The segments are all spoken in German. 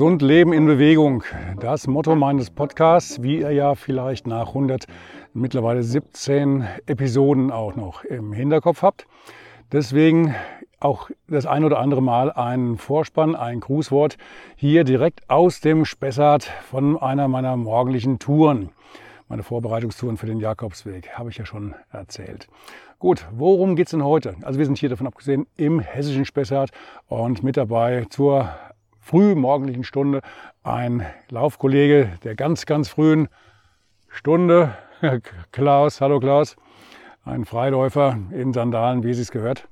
Gesund Leben in Bewegung. Das Motto meines Podcasts, wie ihr ja vielleicht nach 100, mittlerweile 17 Episoden auch noch im Hinterkopf habt. Deswegen auch das ein oder andere Mal ein Vorspann, ein Grußwort hier direkt aus dem Spessart von einer meiner morgendlichen Touren. Meine Vorbereitungstouren für den Jakobsweg habe ich ja schon erzählt. Gut, worum geht es denn heute? Also wir sind hier davon abgesehen im hessischen Spessart und mit dabei zur früh morgendlichen Stunde ein Laufkollege der ganz, ganz frühen Stunde, Klaus, hallo Klaus, ein Freiläufer in Sandalen, wie Sie es gehört.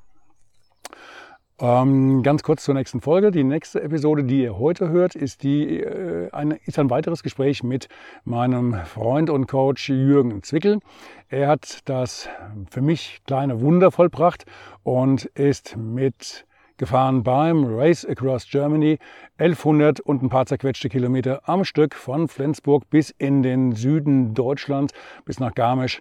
Ähm, ganz kurz zur nächsten Folge. Die nächste Episode, die ihr heute hört, ist, die, äh, eine, ist ein weiteres Gespräch mit meinem Freund und Coach Jürgen Zwickel. Er hat das für mich kleine Wunder vollbracht und ist mit gefahren beim Race Across Germany, 1100 und ein paar zerquetschte Kilometer am Stück von Flensburg bis in den Süden Deutschlands, bis nach Garmisch.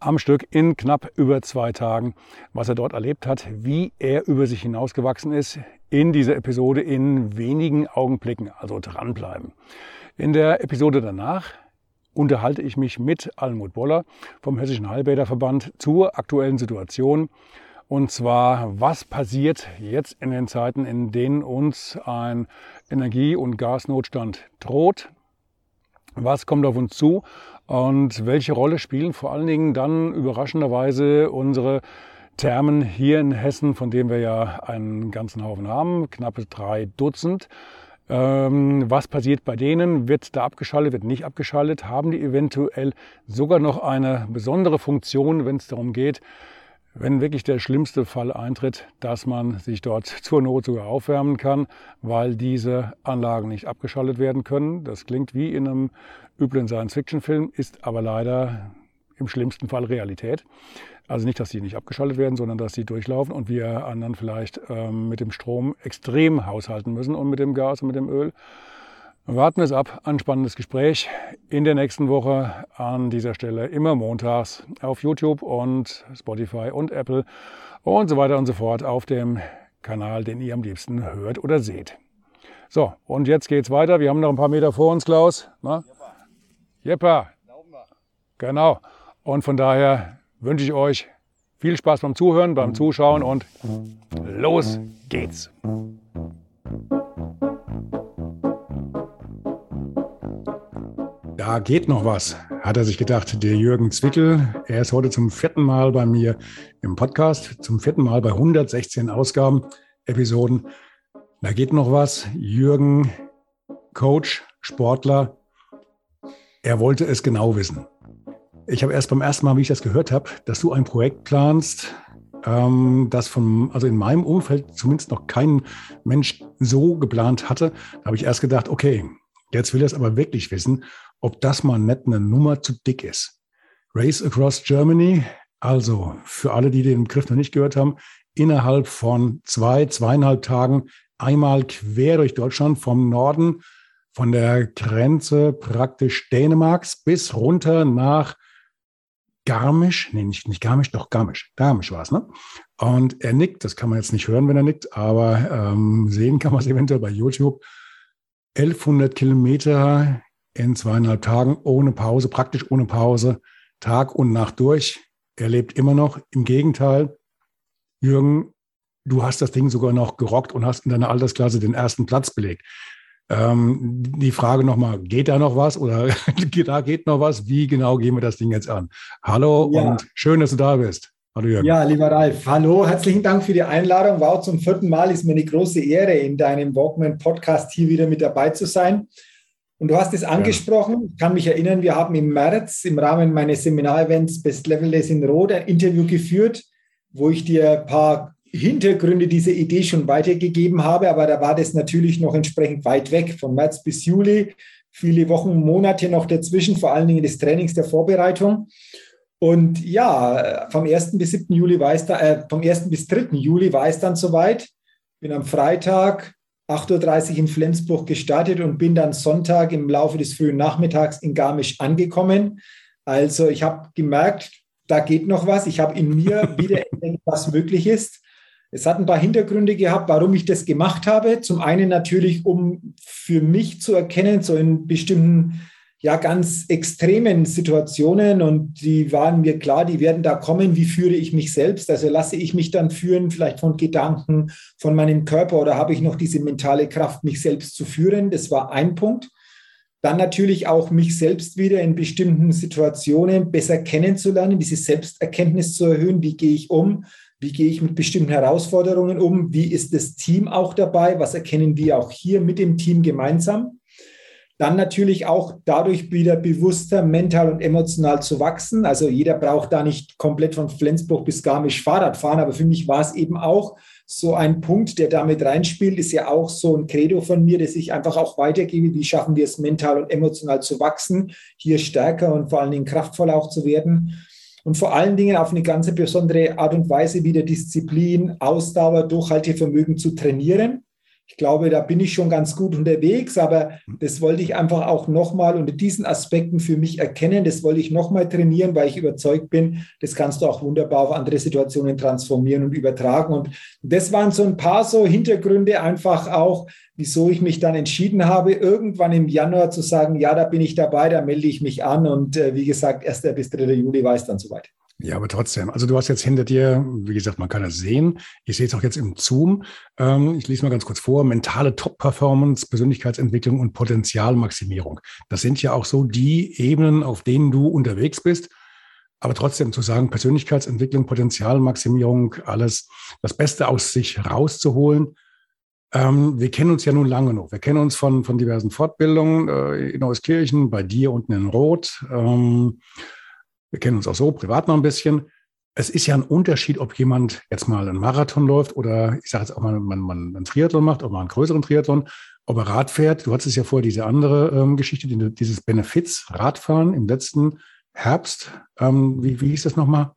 Am Stück in knapp über zwei Tagen, was er dort erlebt hat, wie er über sich hinausgewachsen ist, in dieser Episode in wenigen Augenblicken, also dranbleiben. In der Episode danach unterhalte ich mich mit Almut Boller vom Hessischen Heilbäderverband zur aktuellen Situation und zwar, was passiert jetzt in den Zeiten, in denen uns ein Energie- und Gasnotstand droht? Was kommt auf uns zu? Und welche Rolle spielen vor allen Dingen dann überraschenderweise unsere Thermen hier in Hessen, von denen wir ja einen ganzen Haufen haben, knappe drei Dutzend. Ähm, was passiert bei denen? Wird da abgeschaltet, wird nicht abgeschaltet? Haben die eventuell sogar noch eine besondere Funktion, wenn es darum geht, wenn wirklich der schlimmste Fall eintritt, dass man sich dort zur Not sogar aufwärmen kann, weil diese Anlagen nicht abgeschaltet werden können. Das klingt wie in einem üblen Science-Fiction-Film, ist aber leider im schlimmsten Fall Realität. Also nicht, dass sie nicht abgeschaltet werden, sondern dass sie durchlaufen und wir anderen vielleicht ähm, mit dem Strom extrem haushalten müssen und mit dem Gas und mit dem Öl. Warten wir es ab. Ein spannendes Gespräch in der nächsten Woche an dieser Stelle immer montags auf YouTube und Spotify und Apple und so weiter und so fort auf dem Kanal, den ihr am liebsten hört oder seht. So, und jetzt geht's weiter. Wir haben noch ein paar Meter vor uns, Klaus. Na? Jeppa. Genau. Und von daher wünsche ich euch viel Spaß beim Zuhören, beim Zuschauen und los geht's. Da geht noch was, hat er sich gedacht. Der Jürgen Zwickel, er ist heute zum vierten Mal bei mir im Podcast, zum vierten Mal bei 116 Ausgaben, Episoden. Da geht noch was. Jürgen, Coach, Sportler, er wollte es genau wissen. Ich habe erst beim ersten Mal, wie ich das gehört habe, dass du ein Projekt planst, ähm, das von, also in meinem Umfeld zumindest noch kein Mensch so geplant hatte. Da habe ich erst gedacht, okay, jetzt will er es aber wirklich wissen ob das mal nicht eine Nummer zu dick ist. Race Across Germany, also für alle, die den Begriff noch nicht gehört haben, innerhalb von zwei, zweieinhalb Tagen einmal quer durch Deutschland vom Norden, von der Grenze praktisch Dänemarks bis runter nach Garmisch, nee, nicht, nicht Garmisch, doch Garmisch, Garmisch war es, ne? Und er nickt, das kann man jetzt nicht hören, wenn er nickt, aber ähm, sehen kann man es eventuell bei YouTube. 1100 Kilometer in zweieinhalb Tagen ohne Pause, praktisch ohne Pause, Tag und Nacht durch. Er lebt immer noch. Im Gegenteil, Jürgen, du hast das Ding sogar noch gerockt und hast in deiner Altersklasse den ersten Platz belegt. Ähm, die Frage nochmal, geht da noch was oder da geht noch was? Wie genau gehen wir das Ding jetzt an? Hallo ja. und schön, dass du da bist. Hallo Jürgen. Ja, lieber Ralf, hallo, herzlichen Dank für die Einladung. Wow, zum vierten Mal ist mir eine große Ehre, in deinem Walkman-Podcast hier wieder mit dabei zu sein. Und du hast es angesprochen, ich kann mich erinnern, wir haben im März im Rahmen meines Seminarevents Best Level Days in Rot ein Interview geführt, wo ich dir ein paar Hintergründe dieser Idee schon weitergegeben habe, aber da war das natürlich noch entsprechend weit weg, von März bis Juli, viele Wochen, Monate noch dazwischen, vor allen Dingen des Trainings der Vorbereitung. Und ja, vom 1. bis 7. Juli war es da, äh, vom 1. bis 3. Juli war es dann soweit. Bin am Freitag 8.30 Uhr in Flensburg gestartet und bin dann Sonntag im Laufe des frühen Nachmittags in Garmisch angekommen. Also ich habe gemerkt, da geht noch was. Ich habe in mir wieder entdeckt, was möglich ist. Es hat ein paar Hintergründe gehabt, warum ich das gemacht habe. Zum einen natürlich, um für mich zu erkennen, so in bestimmten, ja, ganz extremen Situationen und die waren mir klar, die werden da kommen. Wie führe ich mich selbst? Also lasse ich mich dann führen, vielleicht von Gedanken, von meinem Körper oder habe ich noch diese mentale Kraft, mich selbst zu führen? Das war ein Punkt. Dann natürlich auch mich selbst wieder in bestimmten Situationen besser kennenzulernen, diese Selbsterkenntnis zu erhöhen. Wie gehe ich um? Wie gehe ich mit bestimmten Herausforderungen um? Wie ist das Team auch dabei? Was erkennen wir auch hier mit dem Team gemeinsam? Dann natürlich auch dadurch wieder bewusster mental und emotional zu wachsen. Also jeder braucht da nicht komplett von Flensburg bis Garmisch Fahrrad fahren, aber für mich war es eben auch so ein Punkt, der damit reinspielt, ist ja auch so ein Credo von mir, dass ich einfach auch weitergebe. Wie schaffen wir es mental und emotional zu wachsen, hier stärker und vor allen Dingen kraftvoller auch zu werden? Und vor allen Dingen auf eine ganz besondere Art und Weise wieder Disziplin, Ausdauer, Durchhaltevermögen zu trainieren. Ich glaube, da bin ich schon ganz gut unterwegs, aber das wollte ich einfach auch nochmal unter diesen Aspekten für mich erkennen. Das wollte ich nochmal trainieren, weil ich überzeugt bin, das kannst du auch wunderbar auf andere Situationen transformieren und übertragen. Und das waren so ein paar so Hintergründe einfach auch, wieso ich mich dann entschieden habe, irgendwann im Januar zu sagen, ja, da bin ich dabei, da melde ich mich an. Und äh, wie gesagt, 1. bis 3. Juli war es dann soweit. Ja, aber trotzdem. Also du hast jetzt hinter dir, wie gesagt, man kann das sehen. Ich sehe es auch jetzt im Zoom. Ähm, ich lese mal ganz kurz vor. Mentale Top-Performance, Persönlichkeitsentwicklung und Potenzialmaximierung. Das sind ja auch so die Ebenen, auf denen du unterwegs bist. Aber trotzdem zu sagen, Persönlichkeitsentwicklung, Potenzialmaximierung, alles, das Beste aus sich rauszuholen. Ähm, wir kennen uns ja nun lange noch. Wir kennen uns von, von diversen Fortbildungen äh, in Euskirchen, bei dir unten in Rot. Ähm, wir kennen uns auch so privat noch ein bisschen. Es ist ja ein Unterschied, ob jemand jetzt mal einen Marathon läuft oder ich sage jetzt auch mal, man, man einen Triathlon macht oder mal einen größeren Triathlon, ob er Rad fährt. Du hattest ja vorher diese andere ähm, Geschichte, dieses Benefits-Radfahren im letzten Herbst. Ähm, wie, wie hieß das nochmal?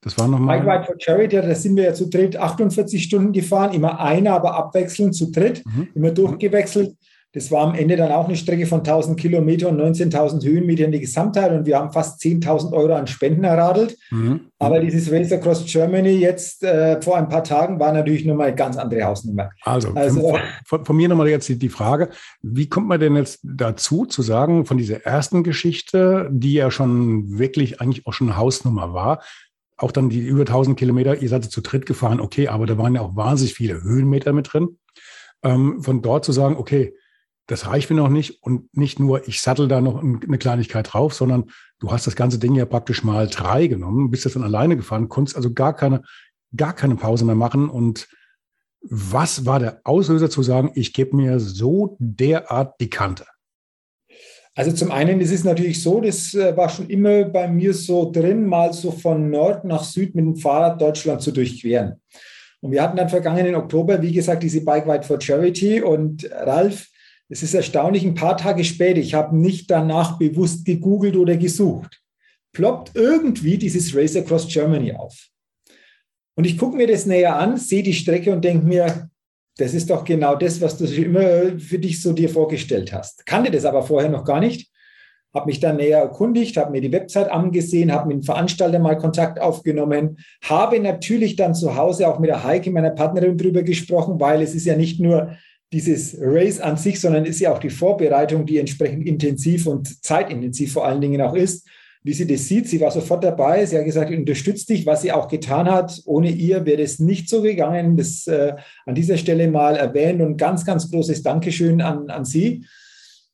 Das war nochmal. Bike Ride for Charity, da sind wir ja zu dritt 48 Stunden gefahren, immer einer, aber abwechselnd zu dritt, mhm. immer durchgewechselt. Das war am Ende dann auch eine Strecke von 1000 Kilometern und 19.000 Höhenmetern die Gesamtheit und wir haben fast 10.000 Euro an Spenden erradelt. Mhm. Aber dieses Race Across Germany jetzt äh, vor ein paar Tagen war natürlich nochmal eine ganz andere Hausnummer. Also, also von, von, von, mir nochmal jetzt die, die Frage, wie kommt man denn jetzt dazu zu sagen, von dieser ersten Geschichte, die ja schon wirklich eigentlich auch schon eine Hausnummer war, auch dann die über 1000 Kilometer, ihr seid zu dritt gefahren, okay, aber da waren ja auch wahnsinnig viele Höhenmeter mit drin. Ähm, von dort zu sagen, okay, das reicht mir noch nicht. Und nicht nur, ich sattel da noch eine Kleinigkeit drauf, sondern du hast das ganze Ding ja praktisch mal drei genommen, bist jetzt dann alleine gefahren, konntest also gar keine, gar keine Pause mehr machen. Und was war der Auslöser zu sagen, ich gebe mir so derart die Kante? Also zum einen ist es natürlich so, das äh, war schon immer bei mir so drin, mal so von Nord nach Süd mit dem Fahrrad Deutschland zu durchqueren. Und wir hatten dann vergangenen Oktober, wie gesagt, diese Bike Ride for Charity und Ralf, es ist erstaunlich, ein paar Tage später, ich habe nicht danach bewusst gegoogelt oder gesucht, ploppt irgendwie dieses Race Across Germany auf. Und ich gucke mir das näher an, sehe die Strecke und denke mir, das ist doch genau das, was du immer für dich so dir vorgestellt hast. Kannte das aber vorher noch gar nicht. Habe mich dann näher erkundigt, habe mir die Website angesehen, habe mit dem Veranstalter mal Kontakt aufgenommen, habe natürlich dann zu Hause auch mit der Heike, meiner Partnerin, drüber gesprochen, weil es ist ja nicht nur dieses Race an sich, sondern ist ja auch die Vorbereitung, die entsprechend intensiv und zeitintensiv vor allen Dingen auch ist. Wie sie das sieht, sie war sofort dabei. Sie hat gesagt, unterstützt dich, was sie auch getan hat. Ohne ihr wäre es nicht so gegangen. Das äh, an dieser Stelle mal erwähnt und ganz, ganz großes Dankeschön an, an sie.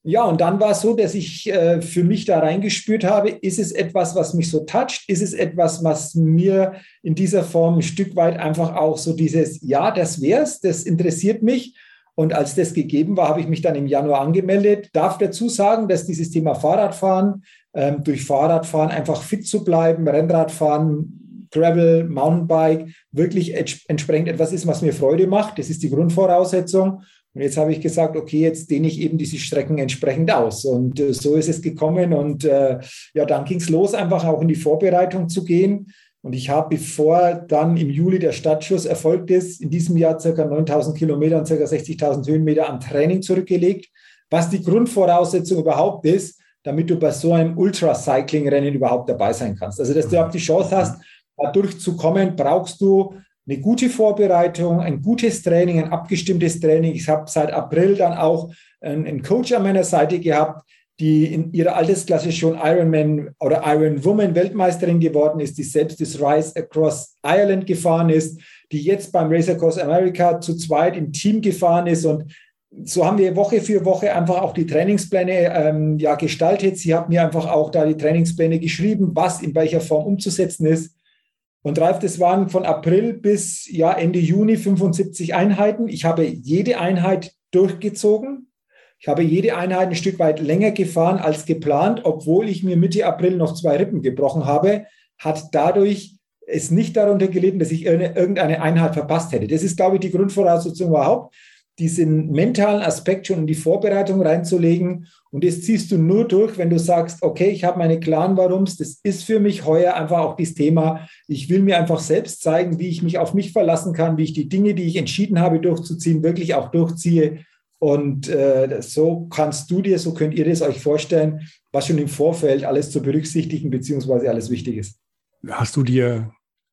Ja, und dann war es so, dass ich äh, für mich da reingespürt habe, ist es etwas, was mich so toucht? Ist es etwas, was mir in dieser Form ein Stück weit einfach auch so dieses, ja, das wär's, das interessiert mich. Und als das gegeben war, habe ich mich dann im Januar angemeldet. Darf dazu sagen, dass dieses Thema Fahrradfahren, ähm, durch Fahrradfahren einfach fit zu bleiben, Rennradfahren Gravel, Mountainbike wirklich entsprechend etwas ist, was mir Freude macht. Das ist die Grundvoraussetzung. Und jetzt habe ich gesagt, okay, jetzt dehne ich eben diese Strecken entsprechend aus. Und äh, so ist es gekommen. Und äh, ja, dann ging es los, einfach auch in die Vorbereitung zu gehen. Und ich habe, bevor dann im Juli der Stadtschuss erfolgt ist, in diesem Jahr ca. 9000 Kilometer und ca. 60.000 Höhenmeter an Training zurückgelegt, was die Grundvoraussetzung überhaupt ist, damit du bei so einem Ultracycling-Rennen überhaupt dabei sein kannst. Also, dass du überhaupt die Chance hast, da durchzukommen, brauchst du eine gute Vorbereitung, ein gutes Training, ein abgestimmtes Training. Ich habe seit April dann auch einen Coach an meiner Seite gehabt, die in ihrer Altersklasse schon Ironman oder Ironwoman Weltmeisterin geworden ist, die selbst das Rise Across Ireland gefahren ist, die jetzt beim Race Across America zu zweit im Team gefahren ist und so haben wir Woche für Woche einfach auch die Trainingspläne ähm, ja, gestaltet. Sie hat mir einfach auch da die Trainingspläne geschrieben, was in welcher Form umzusetzen ist. Und Ralf, das waren von April bis ja, Ende Juni 75 Einheiten. Ich habe jede Einheit durchgezogen. Ich habe jede Einheit ein Stück weit länger gefahren als geplant, obwohl ich mir Mitte April noch zwei Rippen gebrochen habe, hat dadurch es nicht darunter gelitten, dass ich irgendeine Einheit verpasst hätte. Das ist, glaube ich, die Grundvoraussetzung überhaupt, diesen mentalen Aspekt schon in die Vorbereitung reinzulegen. Und das ziehst du nur durch, wenn du sagst, okay, ich habe meine klaren Warums, das ist für mich heuer einfach auch das Thema. Ich will mir einfach selbst zeigen, wie ich mich auf mich verlassen kann, wie ich die Dinge, die ich entschieden habe durchzuziehen, wirklich auch durchziehe und äh, so kannst du dir, so könnt ihr das euch vorstellen, was schon im Vorfeld alles zu berücksichtigen, beziehungsweise alles wichtig ist. Hast du dir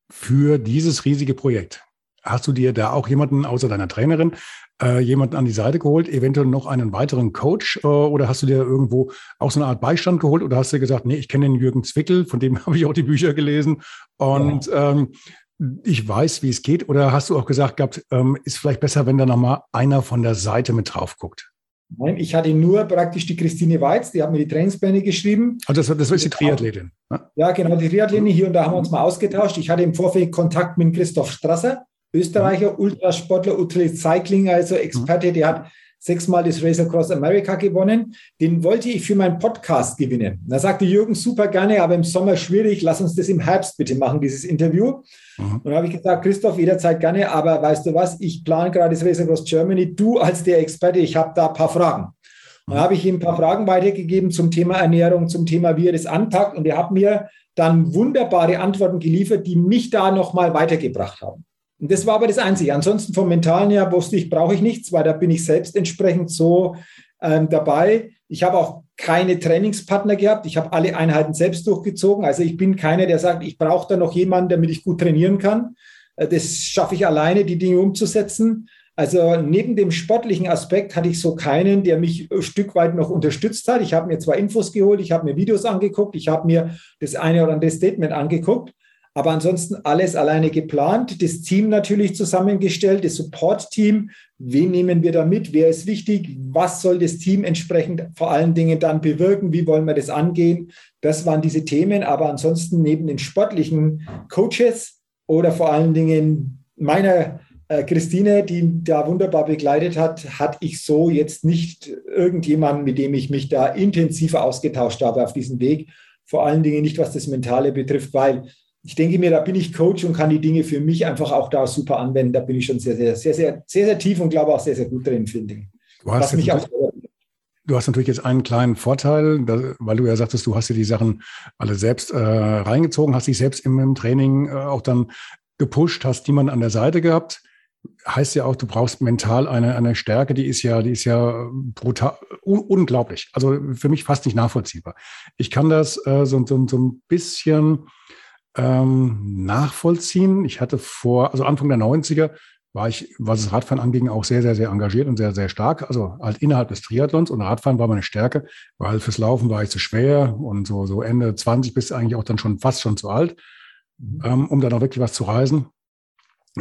für dieses riesige Projekt, hast du dir da auch jemanden außer deiner Trainerin, äh, jemanden an die Seite geholt, eventuell noch einen weiteren Coach äh, oder hast du dir irgendwo auch so eine Art Beistand geholt oder hast du gesagt, nee, ich kenne den Jürgen Zwickel, von dem habe ich auch die Bücher gelesen und ja. ähm, ich weiß, wie es geht? Oder hast du auch gesagt gehabt, ähm, ist vielleicht besser, wenn da nochmal einer von der Seite mit drauf guckt? Nein, ich hatte nur praktisch die Christine Weiz, die hat mir die Trainingspläne geschrieben. Also das, das ist die Triathletin. Ne? Ja, genau, die Triathletin hier und da haben wir uns mal ausgetauscht. Ich hatte im Vorfeld Kontakt mit Christoph Strasser, Österreicher, Ultrasportler, Ultracycling, also Experte, der hat sechsmal das Race Across America gewonnen. Den wollte ich für meinen Podcast gewinnen. Da sagte Jürgen, super gerne, aber im Sommer schwierig, lass uns das im Herbst bitte machen, dieses Interview. Mhm. Und dann habe ich gesagt, Christoph, jederzeit gerne, aber weißt du was, ich plane gerade das Race Across Germany, du als der Experte, ich habe da ein paar Fragen. Und dann habe ich ihm ein paar Fragen weitergegeben zum Thema Ernährung, zum Thema, wie er das anpackt. Und er hat mir dann wunderbare Antworten geliefert, die mich da nochmal weitergebracht haben. Und das war aber das Einzige. Ansonsten vom Mentalen her wusste ich, brauche ich nichts, weil da bin ich selbst entsprechend so ähm, dabei. Ich habe auch keine Trainingspartner gehabt. Ich habe alle Einheiten selbst durchgezogen. Also ich bin keiner, der sagt, ich brauche da noch jemanden, damit ich gut trainieren kann. Äh, das schaffe ich alleine, die Dinge umzusetzen. Also neben dem sportlichen Aspekt hatte ich so keinen, der mich ein Stück weit noch unterstützt hat. Ich habe mir zwar Infos geholt, ich habe mir Videos angeguckt, ich habe mir das eine oder andere Statement angeguckt, aber ansonsten alles alleine geplant, das Team natürlich zusammengestellt, das Support-Team. Wen nehmen wir da mit? Wer ist wichtig? Was soll das Team entsprechend vor allen Dingen dann bewirken? Wie wollen wir das angehen? Das waren diese Themen. Aber ansonsten neben den sportlichen Coaches oder vor allen Dingen meiner äh, Christine, die da wunderbar begleitet hat, hatte ich so jetzt nicht irgendjemanden, mit dem ich mich da intensiver ausgetauscht habe auf diesem Weg. Vor allen Dingen nicht, was das Mentale betrifft, weil ich denke mir, da bin ich Coach und kann die Dinge für mich einfach auch da super anwenden. Da bin ich schon sehr, sehr, sehr, sehr, sehr, sehr tief und glaube auch sehr, sehr gut drin, finde ich. Du hast, mich auch du hast natürlich jetzt einen kleinen Vorteil, weil du ja sagtest, du hast dir die Sachen alle selbst äh, reingezogen, hast dich selbst im, im Training äh, auch dann gepusht, hast jemanden an der Seite gehabt. Heißt ja auch, du brauchst mental eine, eine Stärke, die ist ja, die ist ja brutal, un unglaublich. Also für mich fast nicht nachvollziehbar. Ich kann das äh, so, so, so ein bisschen ähm, nachvollziehen. Ich hatte vor, also Anfang der 90er war ich, was das Radfahren anging, auch sehr, sehr, sehr engagiert und sehr, sehr stark. Also halt innerhalb des Triathlons und Radfahren war meine Stärke, weil fürs Laufen war ich zu schwer und so, so Ende 20 bis eigentlich auch dann schon fast schon zu alt, mhm. ähm, um dann auch wirklich was zu reisen.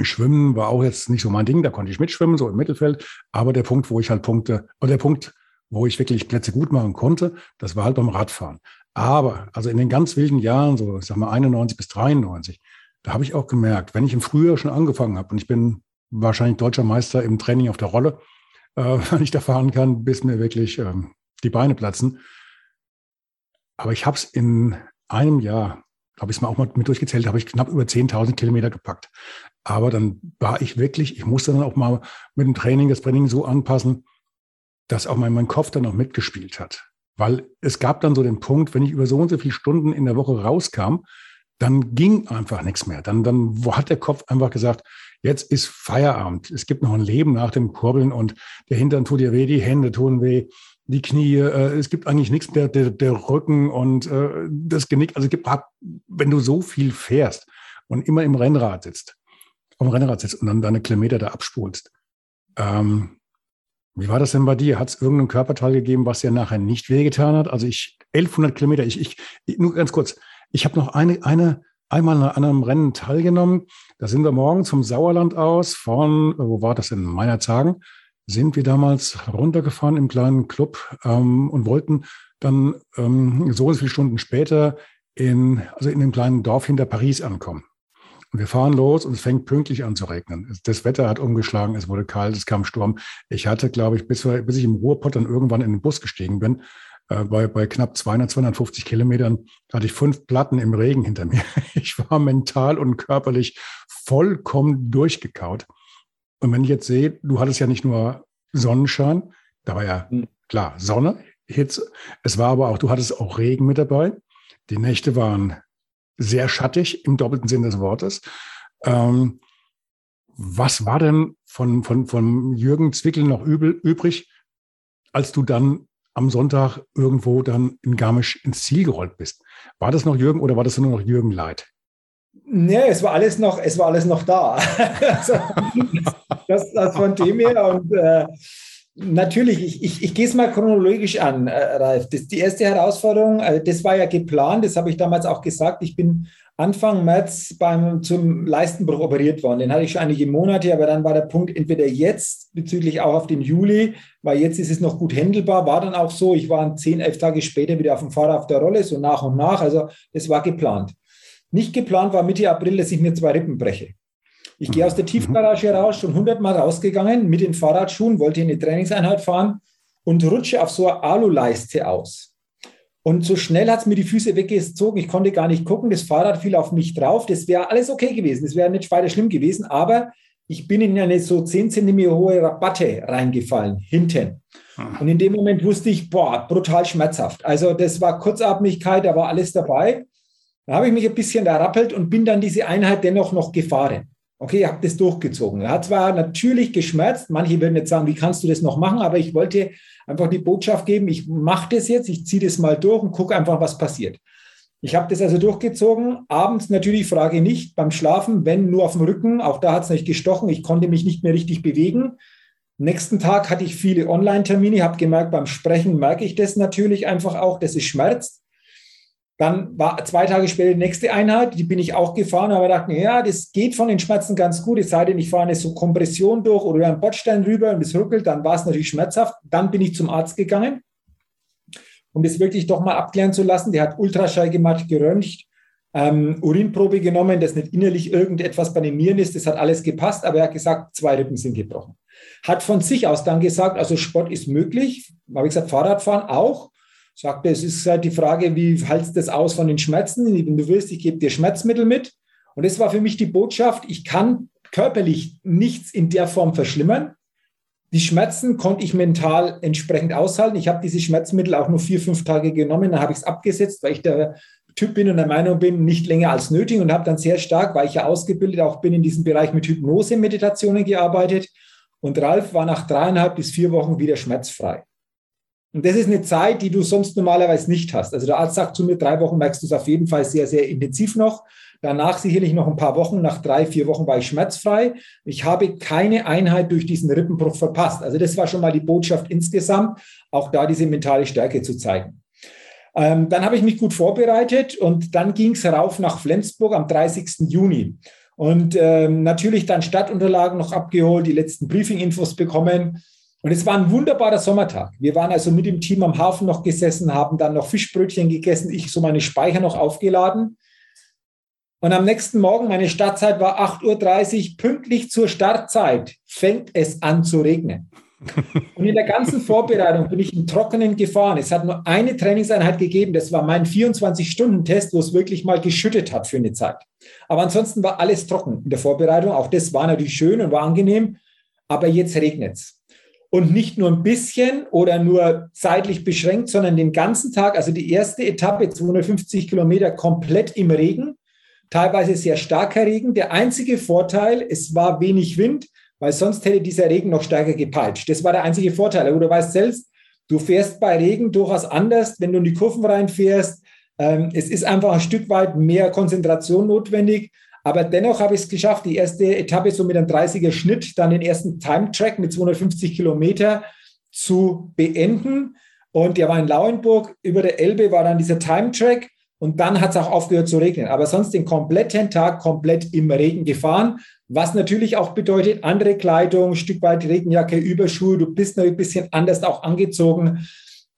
Schwimmen war auch jetzt nicht so mein Ding, da konnte ich mitschwimmen, so im Mittelfeld. Aber der Punkt, wo ich halt Punkte, oder der Punkt, wo ich wirklich Plätze gut machen konnte, das war halt beim Radfahren. Aber, also in den ganz wilden Jahren, so ich sag mal 91 bis 93, da habe ich auch gemerkt, wenn ich im Frühjahr schon angefangen habe und ich bin wahrscheinlich deutscher Meister im Training auf der Rolle, äh, wenn ich da fahren kann, bis mir wirklich ähm, die Beine platzen. Aber ich habe es in einem Jahr habe ich es mal auch mal mit durchgezählt, habe ich knapp über 10.000 Kilometer gepackt. Aber dann war ich wirklich, ich musste dann auch mal mit dem Training das Training so anpassen, dass auch mein, mein Kopf dann auch mitgespielt hat. Weil es gab dann so den Punkt, wenn ich über so und so viele Stunden in der Woche rauskam, dann ging einfach nichts mehr. Dann, dann hat der Kopf einfach gesagt, jetzt ist Feierabend. Es gibt noch ein Leben nach dem Kurbeln und der Hintern tut dir weh, die Hände tun weh, die Knie, äh, es gibt eigentlich nichts mehr, der, der Rücken und äh, das Genick. Also es gibt, wenn du so viel fährst und immer im Rennrad sitzt, auf dem Rennrad sitzt und dann deine Kilometer da abspulst, ähm, wie war das denn bei dir? Hat es irgendein Körperteil gegeben, was dir nachher nicht wehgetan hat? Also ich, 1100 Kilometer, ich, ich, nur ganz kurz, ich habe noch eine, eine, einmal an einem Rennen teilgenommen. Da sind wir morgen zum Sauerland aus von, wo war das in meiner Zagen? Sind wir damals runtergefahren im kleinen Club ähm, und wollten dann ähm, so und so viele Stunden später in, also in dem kleinen Dorf hinter Paris ankommen. Und wir fahren los und es fängt pünktlich an zu regnen. Das Wetter hat umgeschlagen, es wurde kalt, es kam Sturm. Ich hatte, glaube ich, bis, bis ich im Ruhrpott dann irgendwann in den Bus gestiegen bin, äh, bei, bei knapp 200, 250 Kilometern, hatte ich fünf Platten im Regen hinter mir. Ich war mental und körperlich vollkommen durchgekaut. Und wenn ich jetzt sehe, du hattest ja nicht nur Sonnenschein, da war ja hm. klar Sonne, Hitze. Es war aber auch, du hattest auch Regen mit dabei. Die Nächte waren sehr schattig im doppelten Sinn des Wortes. Ähm, was war denn von, von, von Jürgen Zwickel noch übel, übrig, als du dann am Sonntag irgendwo dann in Garmisch ins Ziel gerollt bist? War das noch Jürgen oder war das nur noch Jürgen Leid? Nee, es war alles noch, es war alles noch da. also, das, das, von dem her und äh, Natürlich, ich, ich, ich gehe es mal chronologisch an, äh, Ralf. Das, die erste Herausforderung, also das war ja geplant, das habe ich damals auch gesagt. Ich bin Anfang März beim, zum Leistenbruch operiert worden. Den hatte ich schon einige Monate, aber dann war der Punkt entweder jetzt bezüglich auch auf den Juli, weil jetzt ist es noch gut händelbar, war dann auch so. Ich war zehn, elf Tage später wieder auf dem Fahrrad auf der Rolle, so nach und nach. Also das war geplant. Nicht geplant war Mitte April, dass ich mir zwei Rippen breche. Ich gehe aus der Tiefgarage raus, schon hundertmal rausgegangen mit den Fahrradschuhen, wollte eine Trainingseinheit fahren und rutsche auf so eine Aluleiste aus. Und so schnell hat es mir die Füße weggezogen, ich konnte gar nicht gucken. Das Fahrrad fiel auf mich drauf. Das wäre alles okay gewesen. Das wäre nicht weiter schlimm gewesen. Aber ich bin in eine so 10 cm hohe Rabatte reingefallen, hinten. Und in dem Moment wusste ich, boah, brutal schmerzhaft. Also das war Kurzatmigkeit, da war alles dabei. Da habe ich mich ein bisschen errappelt und bin dann diese Einheit dennoch noch gefahren. Okay, ich habe das durchgezogen. Er hat zwar natürlich geschmerzt, manche würden jetzt sagen, wie kannst du das noch machen, aber ich wollte einfach die Botschaft geben, ich mache das jetzt, ich ziehe das mal durch und gucke einfach, was passiert. Ich habe das also durchgezogen. Abends natürlich Frage nicht, beim Schlafen, wenn nur auf dem Rücken, auch da hat es nicht gestochen, ich konnte mich nicht mehr richtig bewegen. Nächsten Tag hatte ich viele Online-Termine, habe gemerkt, beim Sprechen merke ich das natürlich einfach auch, dass es schmerzt. Dann war zwei Tage später die nächste Einheit, die bin ich auch gefahren, aber dachte, ja, das geht von den Schmerzen ganz gut, es sei denn, ich fahre eine so Kompression durch oder einen Bordstein rüber und es rückelt, dann war es natürlich schmerzhaft. Dann bin ich zum Arzt gegangen, um das wirklich doch mal abklären zu lassen. Der hat Ultraschall gemacht, geröntgt, ähm, Urinprobe genommen, dass nicht innerlich irgendetwas bei den Nieren ist. Das hat alles gepasst, aber er hat gesagt, zwei Rippen sind gebrochen. Hat von sich aus dann gesagt, also Sport ist möglich. Habe ich gesagt, Fahrradfahren auch sagte, es ist halt die Frage, wie hältst du das aus von den Schmerzen? Wenn du willst, ich gebe dir Schmerzmittel mit. Und das war für mich die Botschaft, ich kann körperlich nichts in der Form verschlimmern. Die Schmerzen konnte ich mental entsprechend aushalten. Ich habe diese Schmerzmittel auch nur vier, fünf Tage genommen, dann habe ich es abgesetzt, weil ich der Typ bin und der Meinung bin, nicht länger als nötig und habe dann sehr stark, weil ich ja ausgebildet auch bin, in diesem Bereich mit Hypnose-Meditationen gearbeitet. Und Ralf war nach dreieinhalb bis vier Wochen wieder schmerzfrei. Und das ist eine Zeit, die du sonst normalerweise nicht hast. Also der Arzt sagt zu mir, drei Wochen merkst du es auf jeden Fall sehr, sehr intensiv noch. Danach sicherlich noch ein paar Wochen. Nach drei, vier Wochen war ich schmerzfrei. Ich habe keine Einheit durch diesen Rippenbruch verpasst. Also das war schon mal die Botschaft insgesamt, auch da diese mentale Stärke zu zeigen. Ähm, dann habe ich mich gut vorbereitet und dann ging es rauf nach Flensburg am 30. Juni. Und ähm, natürlich dann Stadtunterlagen noch abgeholt, die letzten Briefing-Infos bekommen. Und es war ein wunderbarer Sommertag. Wir waren also mit dem Team am Hafen noch gesessen, haben dann noch Fischbrötchen gegessen, ich so meine Speicher noch aufgeladen. Und am nächsten Morgen, meine Startzeit war 8.30 Uhr, pünktlich zur Startzeit fängt es an zu regnen. Und in der ganzen Vorbereitung bin ich im Trockenen gefahren. Es hat nur eine Trainingseinheit gegeben. Das war mein 24-Stunden-Test, wo es wirklich mal geschüttet hat für eine Zeit. Aber ansonsten war alles trocken in der Vorbereitung. Auch das war natürlich schön und war angenehm. Aber jetzt regnet es. Und nicht nur ein bisschen oder nur zeitlich beschränkt, sondern den ganzen Tag. Also die erste Etappe, 250 Kilometer, komplett im Regen. Teilweise sehr starker Regen. Der einzige Vorteil, es war wenig Wind weil sonst hätte dieser Regen noch stärker gepeitscht. Das war der einzige Vorteil. Aber du weißt selbst, du fährst bei Regen durchaus anders, wenn du in die Kurven reinfährst. Ähm, es ist einfach ein Stück weit mehr Konzentration notwendig. Aber dennoch habe ich es geschafft, die erste Etappe so mit einem 30er Schnitt, dann den ersten Time-Track mit 250 Kilometer zu beenden. Und der war in Lauenburg. Über der Elbe war dann dieser Time-Track. Und dann hat es auch aufgehört zu regnen. Aber sonst den kompletten Tag komplett im Regen gefahren. Was natürlich auch bedeutet, andere Kleidung, Stück weit Regenjacke, Überschuhe, du bist noch ein bisschen anders auch angezogen.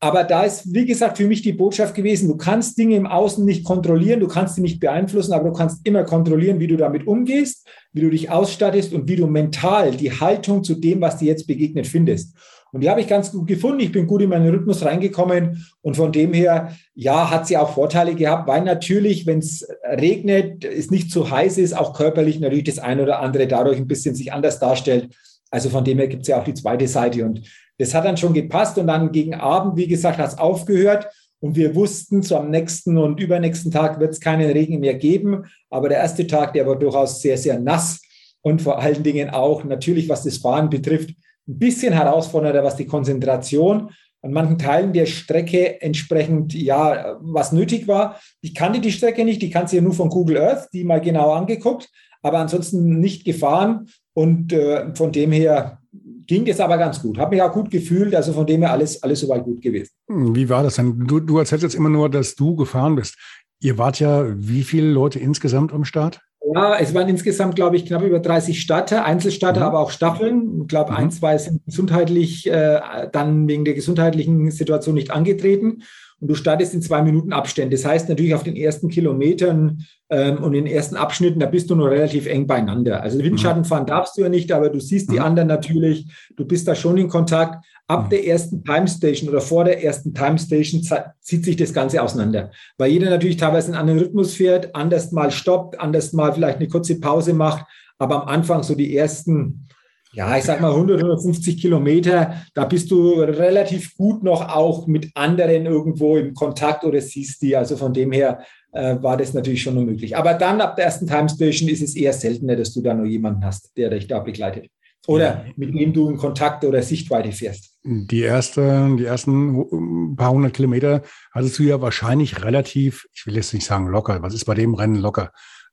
Aber da ist, wie gesagt, für mich die Botschaft gewesen, du kannst Dinge im Außen nicht kontrollieren, du kannst sie nicht beeinflussen, aber du kannst immer kontrollieren, wie du damit umgehst, wie du dich ausstattest und wie du mental die Haltung zu dem, was dir jetzt begegnet, findest. Und die habe ich ganz gut gefunden. Ich bin gut in meinen Rhythmus reingekommen. Und von dem her, ja, hat sie auch Vorteile gehabt, weil natürlich, wenn es regnet, es nicht zu heiß ist, auch körperlich natürlich das eine oder andere dadurch ein bisschen sich anders darstellt. Also von dem her gibt es ja auch die zweite Seite. Und das hat dann schon gepasst. Und dann gegen Abend, wie gesagt, hat es aufgehört. Und wir wussten, so am nächsten und übernächsten Tag wird es keinen Regen mehr geben. Aber der erste Tag, der war durchaus sehr, sehr nass. Und vor allen Dingen auch natürlich, was das Fahren betrifft, ein bisschen herausfordernder, was die Konzentration an manchen Teilen der Strecke entsprechend, ja, was nötig war. Ich kannte die Strecke nicht, die kannte ja nur von Google Earth, die mal genau angeguckt, aber ansonsten nicht gefahren und äh, von dem her ging das aber ganz gut. Habe mich auch gut gefühlt, also von dem her alles, alles soweit gut gewesen. Hm, wie war das denn? Du, du erzählst jetzt immer nur, dass du gefahren bist. Ihr wart ja wie viele Leute insgesamt am Start? Ja, es waren insgesamt, glaube ich, knapp über 30 Starter, Einzelstarter, mhm. aber auch Staffeln. Ich glaube, mhm. ein, zwei sind gesundheitlich äh, dann wegen der gesundheitlichen Situation nicht angetreten und du startest in zwei Minuten Abständen. Das heißt natürlich auf den ersten Kilometern ähm, und in den ersten Abschnitten, da bist du nur relativ eng beieinander. Also Windschatten mhm. fahren darfst du ja nicht, aber du siehst die mhm. anderen natürlich. Du bist da schon in Kontakt. Ab mhm. der ersten Time Station oder vor der ersten Time Station zieht sich das Ganze auseinander, weil jeder natürlich teilweise einen anderen Rhythmus fährt, anders mal stoppt, anders mal vielleicht eine kurze Pause macht. Aber am Anfang so die ersten ja, ich sag mal 100, 150 Kilometer, da bist du relativ gut noch auch mit anderen irgendwo im Kontakt oder siehst die. Also von dem her äh, war das natürlich schon noch möglich. Aber dann ab der ersten Time Station ist es eher seltener, dass du da noch jemanden hast, der dich da begleitet. Oder mit dem du in Kontakt oder Sichtweite fährst. Die, erste, die ersten paar hundert Kilometer hattest du ja wahrscheinlich relativ, ich will jetzt nicht sagen locker, was ist bei dem Rennen locker?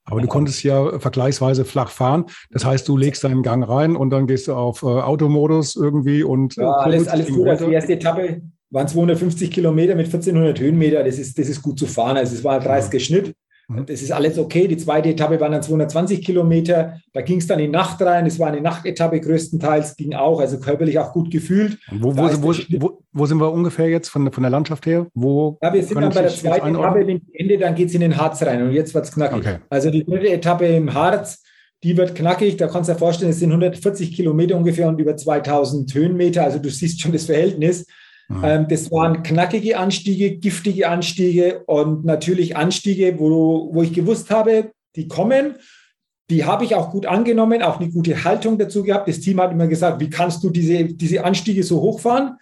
Aber du konntest ja vergleichsweise flach fahren. Das heißt, du legst deinen Gang rein und dann gehst du auf äh, Automodus irgendwie und. Ja, alles, alles gut. Also die erste Etappe waren 250 Kilometer mit 1400 Höhenmeter. Das ist, das ist gut zu fahren. Also es war ein 30er Schnitt. Mhm. Das ist alles okay. Die zweite Etappe waren dann 220 Kilometer. Da ging es dann in die Nacht rein. Es war eine Nachtetappe größtenteils, ging auch, also körperlich auch gut gefühlt. Wo, wo, wo, wo, wo, sind wir ungefähr jetzt von, von der Landschaft her? Wo ja, wir sind dann bei der zweiten Etappe, dem Ende, dann geht es in den Harz rein und jetzt wird es knackig. Okay. Also die dritte Etappe im Harz, die wird knackig. Da kannst du dir vorstellen, es sind 140 Kilometer ungefähr und über 2000 Höhenmeter. Also du siehst schon das Verhältnis. Mhm. Das waren knackige Anstiege, giftige Anstiege und natürlich Anstiege, wo, wo ich gewusst habe, die kommen. Die habe ich auch gut angenommen, auch eine gute Haltung dazu gehabt. Das Team hat immer gesagt, wie kannst du diese, diese Anstiege so hochfahren?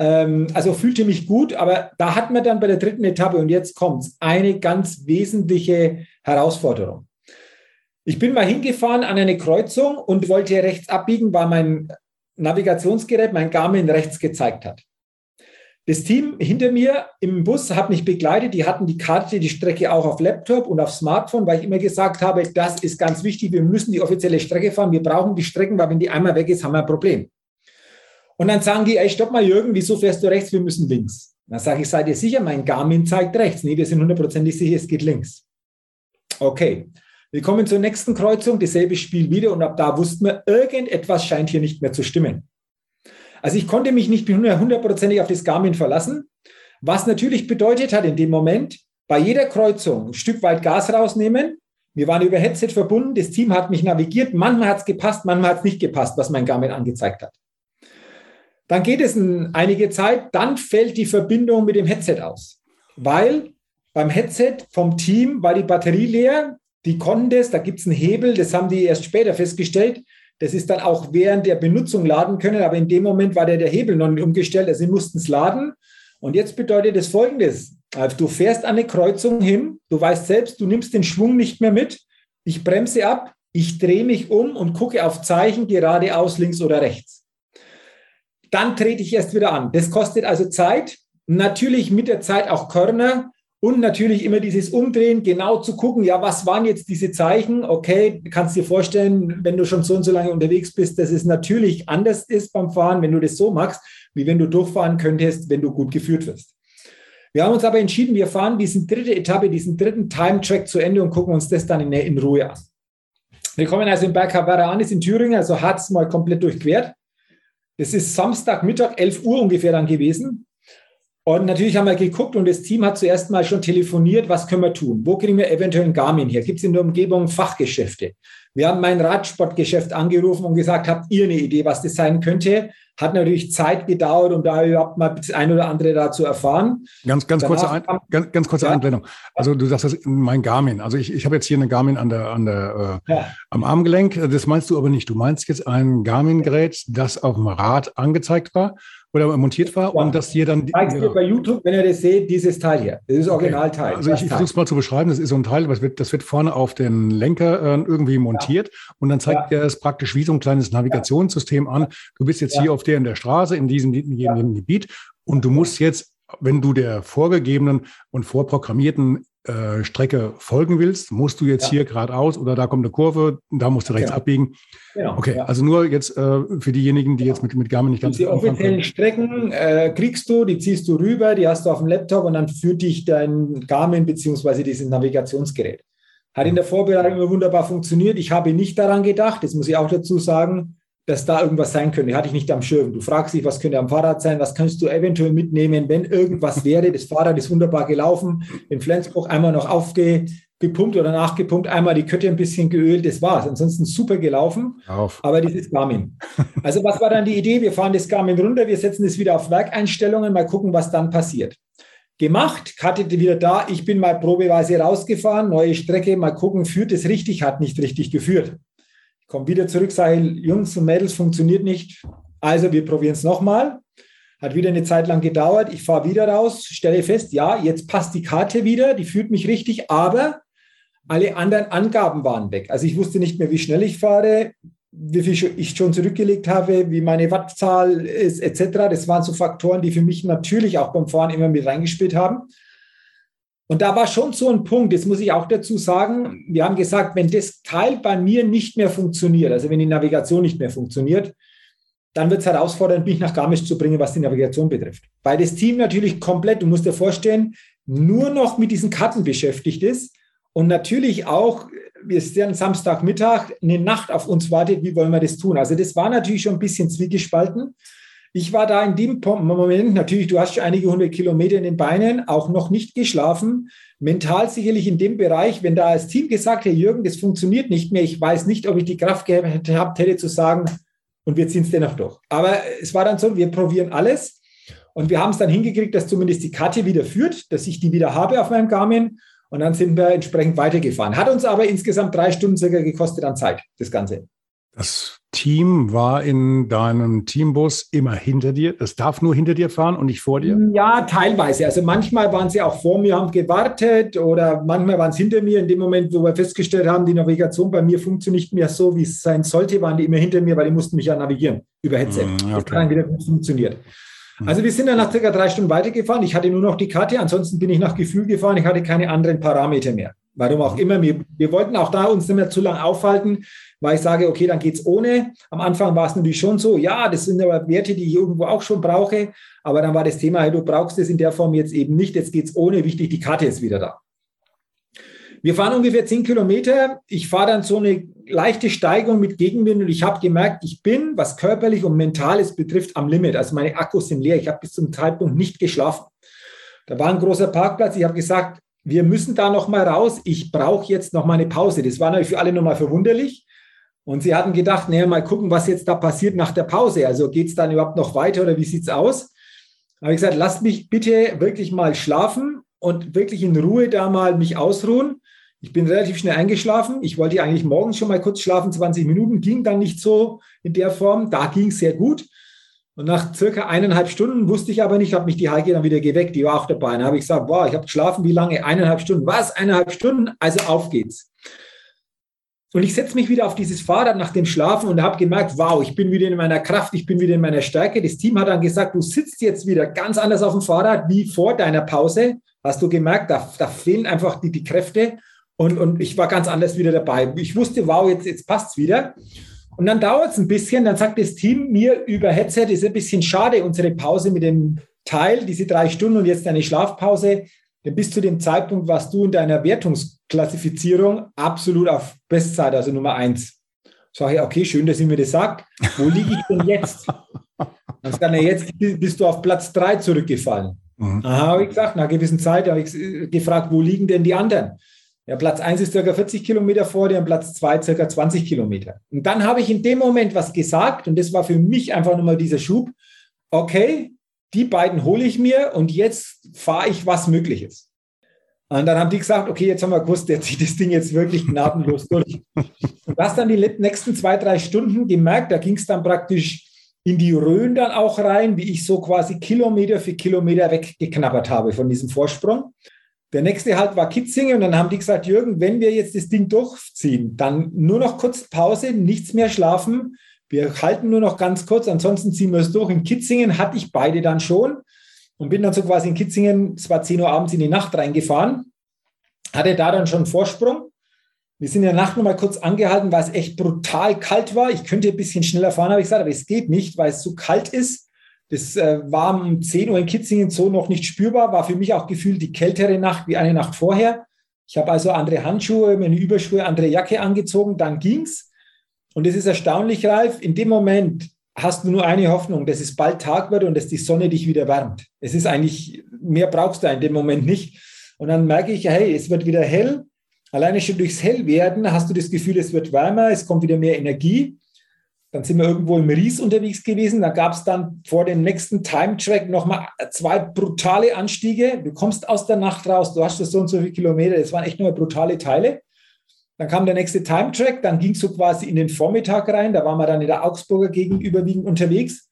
Ähm, also fühlte mich gut, aber da hat man dann bei der dritten Etappe, und jetzt kommt es, eine ganz wesentliche Herausforderung. Ich bin mal hingefahren an eine Kreuzung und wollte rechts abbiegen, weil mein Navigationsgerät, mein Garmin rechts gezeigt hat. Das Team hinter mir im Bus hat mich begleitet. Die hatten die Karte, die Strecke auch auf Laptop und auf Smartphone, weil ich immer gesagt habe, das ist ganz wichtig. Wir müssen die offizielle Strecke fahren. Wir brauchen die Strecken, weil wenn die einmal weg ist, haben wir ein Problem. Und dann sagen die, ey, stopp mal, Jürgen, wieso fährst du rechts? Wir müssen links. Dann sage ich, seid ihr sicher? Mein Garmin zeigt rechts. Nee, wir sind hundertprozentig sicher, es geht links. Okay. Wir kommen zur nächsten Kreuzung, dasselbe Spiel wieder und ab da wussten wir, irgendetwas scheint hier nicht mehr zu stimmen. Also ich konnte mich nicht hundertprozentig auf das Garmin verlassen, was natürlich bedeutet hat in dem Moment, bei jeder Kreuzung ein Stück weit Gas rausnehmen. Wir waren über Headset verbunden, das Team hat mich navigiert, manchmal hat es gepasst, manchmal hat es nicht gepasst, was mein Garmin angezeigt hat. Dann geht es einige Zeit, dann fällt die Verbindung mit dem Headset aus, weil beim Headset vom Team war die Batterie leer, die konnten das, da gibt es einen Hebel, das haben die erst später festgestellt. Das ist dann auch während der Benutzung laden können, aber in dem Moment war der, der Hebel noch nicht umgestellt, also sie mussten es laden. Und jetzt bedeutet das folgendes: also Du fährst an eine Kreuzung hin, du weißt selbst, du nimmst den Schwung nicht mehr mit, ich bremse ab, ich drehe mich um und gucke auf Zeichen geradeaus, links oder rechts. Dann trete ich erst wieder an. Das kostet also Zeit. Natürlich mit der Zeit auch Körner. Und natürlich immer dieses Umdrehen, genau zu gucken, ja, was waren jetzt diese Zeichen? Okay, kannst dir vorstellen, wenn du schon so und so lange unterwegs bist, dass es natürlich anders ist beim Fahren, wenn du das so machst, wie wenn du durchfahren könntest, wenn du gut geführt wirst. Wir haben uns aber entschieden, wir fahren diesen dritte Etappe, diesen dritten Time-Track zu Ende und gucken uns das dann in, in Ruhe an. Wir kommen also in an, ist in Thüringen, also hat es mal komplett durchquert. Das ist Samstagmittag, 11 Uhr ungefähr dann gewesen. Und natürlich haben wir geguckt und das Team hat zuerst mal schon telefoniert, was können wir tun? Wo kriegen wir eventuell ein Garmin her? Gibt es in der Umgebung Fachgeschäfte? Wir haben mein Radsportgeschäft angerufen und gesagt, habt ihr eine Idee, was das sein könnte? Hat natürlich Zeit gedauert, um da überhaupt mal das ein oder andere dazu erfahren. Ganz, ganz kurze, ein, ganz, ganz kurze ja. Einblendung. Also du sagst das mein Garmin. Also ich, ich habe jetzt hier eine Garmin an der, an der, äh, ja. am Armgelenk. Das meinst du aber nicht. Du meinst jetzt ein Garmin-Gerät, das auf dem Rad angezeigt war oder montiert war ja. und dass hier dann. Zeigst ja. dir bei YouTube, wenn ihr das seht, dieses Teil hier. Das ist Originalteil. Also ich, ich versuche es mal zu beschreiben. Das ist so ein Teil, das wird, das wird vorne auf den Lenker äh, irgendwie montiert ja. und dann zeigt er es praktisch wie so ein kleines Navigationssystem an. Du bist jetzt hier auf der in der Straße, in diesem, in diesem Gebiet und du musst jetzt wenn du der vorgegebenen und vorprogrammierten äh, Strecke folgen willst, musst du jetzt ja. hier geradeaus oder da kommt eine Kurve, da musst du rechts genau. abbiegen. Genau. Okay, ja. also nur jetzt äh, für diejenigen, die jetzt mit, mit Garmin nicht ganz Die offiziellen Strecken äh, kriegst du, die ziehst du rüber, die hast du auf dem Laptop und dann führt dich dein Garmin bzw. dieses Navigationsgerät. Hat in der Vorbereitung immer wunderbar funktioniert. Ich habe nicht daran gedacht, das muss ich auch dazu sagen, dass da irgendwas sein könnte. Hatte ich nicht am Schirm. Du fragst dich, was könnte am Fahrrad sein, was kannst du eventuell mitnehmen, wenn irgendwas wäre. Das Fahrrad ist wunderbar gelaufen, in Flensburg einmal noch aufgepumpt oder nachgepumpt, einmal die Kötte ein bisschen geölt, das war's. Ansonsten super gelaufen. Auf. Aber dieses Garmin. Also was war dann die Idee? Wir fahren das Garmin runter, wir setzen es wieder auf Werkeinstellungen, mal gucken, was dann passiert. Gemacht, Karte wieder da, ich bin mal probeweise rausgefahren, neue Strecke, mal gucken, führt es richtig, hat nicht richtig geführt komme wieder zurück, sage, Jungs und Mädels, funktioniert nicht. Also wir probieren es nochmal. Hat wieder eine Zeit lang gedauert. Ich fahre wieder raus, stelle fest, ja, jetzt passt die Karte wieder, die führt mich richtig, aber alle anderen Angaben waren weg. Also ich wusste nicht mehr, wie schnell ich fahre, wie viel ich schon zurückgelegt habe, wie meine Wattzahl ist, etc. Das waren so Faktoren, die für mich natürlich auch beim Fahren immer mit reingespielt haben. Und da war schon so ein Punkt, das muss ich auch dazu sagen, wir haben gesagt, wenn das Teil bei mir nicht mehr funktioniert, also wenn die Navigation nicht mehr funktioniert, dann wird es herausfordernd, mich nach Garmisch zu bringen, was die Navigation betrifft. Weil das Team natürlich komplett, du musst dir vorstellen, nur noch mit diesen Karten beschäftigt ist und natürlich auch, wir sind Samstagmittag, eine Nacht auf uns wartet, wie wollen wir das tun? Also das war natürlich schon ein bisschen zwiegespalten. Ich war da in dem Moment, natürlich, du hast schon einige hundert Kilometer in den Beinen, auch noch nicht geschlafen. Mental sicherlich in dem Bereich, wenn da das Team gesagt hätte, Jürgen, das funktioniert nicht mehr, ich weiß nicht, ob ich die Kraft gehabt hätte zu sagen, und wir ziehen es dennoch durch. Aber es war dann so, wir probieren alles. Und wir haben es dann hingekriegt, dass zumindest die Karte wieder führt, dass ich die wieder habe auf meinem Garmin. Und dann sind wir entsprechend weitergefahren. Hat uns aber insgesamt drei Stunden circa gekostet an Zeit, das Ganze. Das Team war in deinem Teambus immer hinter dir? Es darf nur hinter dir fahren und nicht vor dir? Ja, teilweise. Also manchmal waren sie auch vor mir, haben gewartet oder manchmal waren sie hinter mir. In dem Moment, wo wir festgestellt haben, die Navigation bei mir funktioniert nicht mehr so, wie es sein sollte, waren die immer hinter mir, weil die mussten mich ja navigieren über Headset. Mm, okay. Das kann wieder gut funktioniert. Mm. Also wir sind dann nach circa drei Stunden weitergefahren. Ich hatte nur noch die Karte, ansonsten bin ich nach Gefühl gefahren. Ich hatte keine anderen Parameter mehr. Warum auch immer. Wir, wir wollten auch da uns nicht mehr zu lange aufhalten weil ich sage, okay, dann geht es ohne. Am Anfang war es natürlich schon so, ja, das sind aber Werte, die ich irgendwo auch schon brauche. Aber dann war das Thema, hey, du brauchst es in der Form jetzt eben nicht. Jetzt geht es ohne. Wichtig, die Karte ist wieder da. Wir fahren ungefähr zehn Kilometer. Ich fahre dann so eine leichte Steigung mit Gegenwind und ich habe gemerkt, ich bin, was körperlich und mentales betrifft, am Limit. Also meine Akkus sind leer. Ich habe bis zum Zeitpunkt nicht geschlafen. Da war ein großer Parkplatz. Ich habe gesagt, wir müssen da noch mal raus. Ich brauche jetzt noch mal eine Pause. Das war natürlich für alle noch mal verwunderlich. Und sie hatten gedacht, naja, mal gucken, was jetzt da passiert nach der Pause. Also geht es dann überhaupt noch weiter oder wie sieht es aus? Habe ich gesagt, lasst mich bitte wirklich mal schlafen und wirklich in Ruhe da mal mich ausruhen. Ich bin relativ schnell eingeschlafen. Ich wollte eigentlich morgens schon mal kurz schlafen, 20 Minuten, ging dann nicht so in der Form. Da ging es sehr gut. Und nach circa eineinhalb Stunden wusste ich aber nicht, habe mich die Heike dann wieder geweckt, die war auch dabei. Dann habe ich gesagt, wow, ich habe geschlafen, wie lange? Eineinhalb Stunden. Was? Eineinhalb Stunden? Also auf geht's. Und ich setze mich wieder auf dieses Fahrrad nach dem Schlafen und habe gemerkt, wow, ich bin wieder in meiner Kraft, ich bin wieder in meiner Stärke. Das Team hat dann gesagt, du sitzt jetzt wieder ganz anders auf dem Fahrrad wie vor deiner Pause. Hast du gemerkt, da, da fehlen einfach die, die Kräfte. Und, und ich war ganz anders wieder dabei. Ich wusste, wow, jetzt, jetzt passt es wieder. Und dann dauert es ein bisschen, dann sagt das Team mir über Headset, ist ein bisschen schade, unsere Pause mit dem Teil, diese drei Stunden und jetzt eine Schlafpause. Denn bis zu dem Zeitpunkt warst du in deiner Wertungsklassifizierung absolut auf Bestzeit, also Nummer eins. Sage ich, okay, schön, dass ihr mir das sagt. Wo liege ich denn jetzt? Dann sagt er, jetzt bist du auf Platz drei zurückgefallen. Mhm. Aha, habe ich gesagt, nach einer gewissen Zeit habe ich gefragt, wo liegen denn die anderen? Ja, Platz 1 ist circa 40 Kilometer vor dir und Platz 2 circa 20 Kilometer. Und dann habe ich in dem Moment was gesagt und das war für mich einfach nochmal dieser Schub. Okay, die beiden hole ich mir und jetzt fahre ich, was möglich ist. Und dann haben die gesagt, okay, jetzt haben wir gewusst, der zieht das Ding jetzt wirklich gnadenlos durch. Und das dann die nächsten zwei, drei Stunden gemerkt, da ging es dann praktisch in die Rhön dann auch rein, wie ich so quasi Kilometer für Kilometer weggeknabbert habe von diesem Vorsprung. Der nächste Halt war Kitzingen und dann haben die gesagt, Jürgen, wenn wir jetzt das Ding durchziehen, dann nur noch kurz Pause, nichts mehr schlafen. Wir halten nur noch ganz kurz, ansonsten ziehen wir es durch. In Kitzingen hatte ich beide dann schon und bin dann so quasi in Kitzingen, es war 10 Uhr abends in die Nacht reingefahren, hatte da dann schon Vorsprung. Wir sind in der Nacht nochmal kurz angehalten, weil es echt brutal kalt war. Ich könnte ein bisschen schneller fahren, habe ich gesagt, aber es geht nicht, weil es zu kalt ist. Das äh, war um 10 Uhr in Kitzingen so noch nicht spürbar, war für mich auch gefühlt die kältere Nacht wie eine Nacht vorher. Ich habe also andere Handschuhe, meine Überschuhe, andere Jacke angezogen, dann ging's. Und es ist erstaunlich, Ralf, in dem Moment hast du nur eine Hoffnung, dass es bald Tag wird und dass die Sonne dich wieder wärmt. Es ist eigentlich, mehr brauchst du in dem Moment nicht. Und dann merke ich, hey, es wird wieder hell. Alleine schon durchs Hellwerden hast du das Gefühl, es wird wärmer, es kommt wieder mehr Energie. Dann sind wir irgendwo im Ries unterwegs gewesen. Da gab es dann vor dem nächsten Time-Track nochmal zwei brutale Anstiege. Du kommst aus der Nacht raus, du hast so und so viele Kilometer. Das waren echt nur brutale Teile. Dann kam der nächste Time-Track, dann ging es so quasi in den Vormittag rein. Da waren wir dann in der Augsburger Gegend überwiegend unterwegs.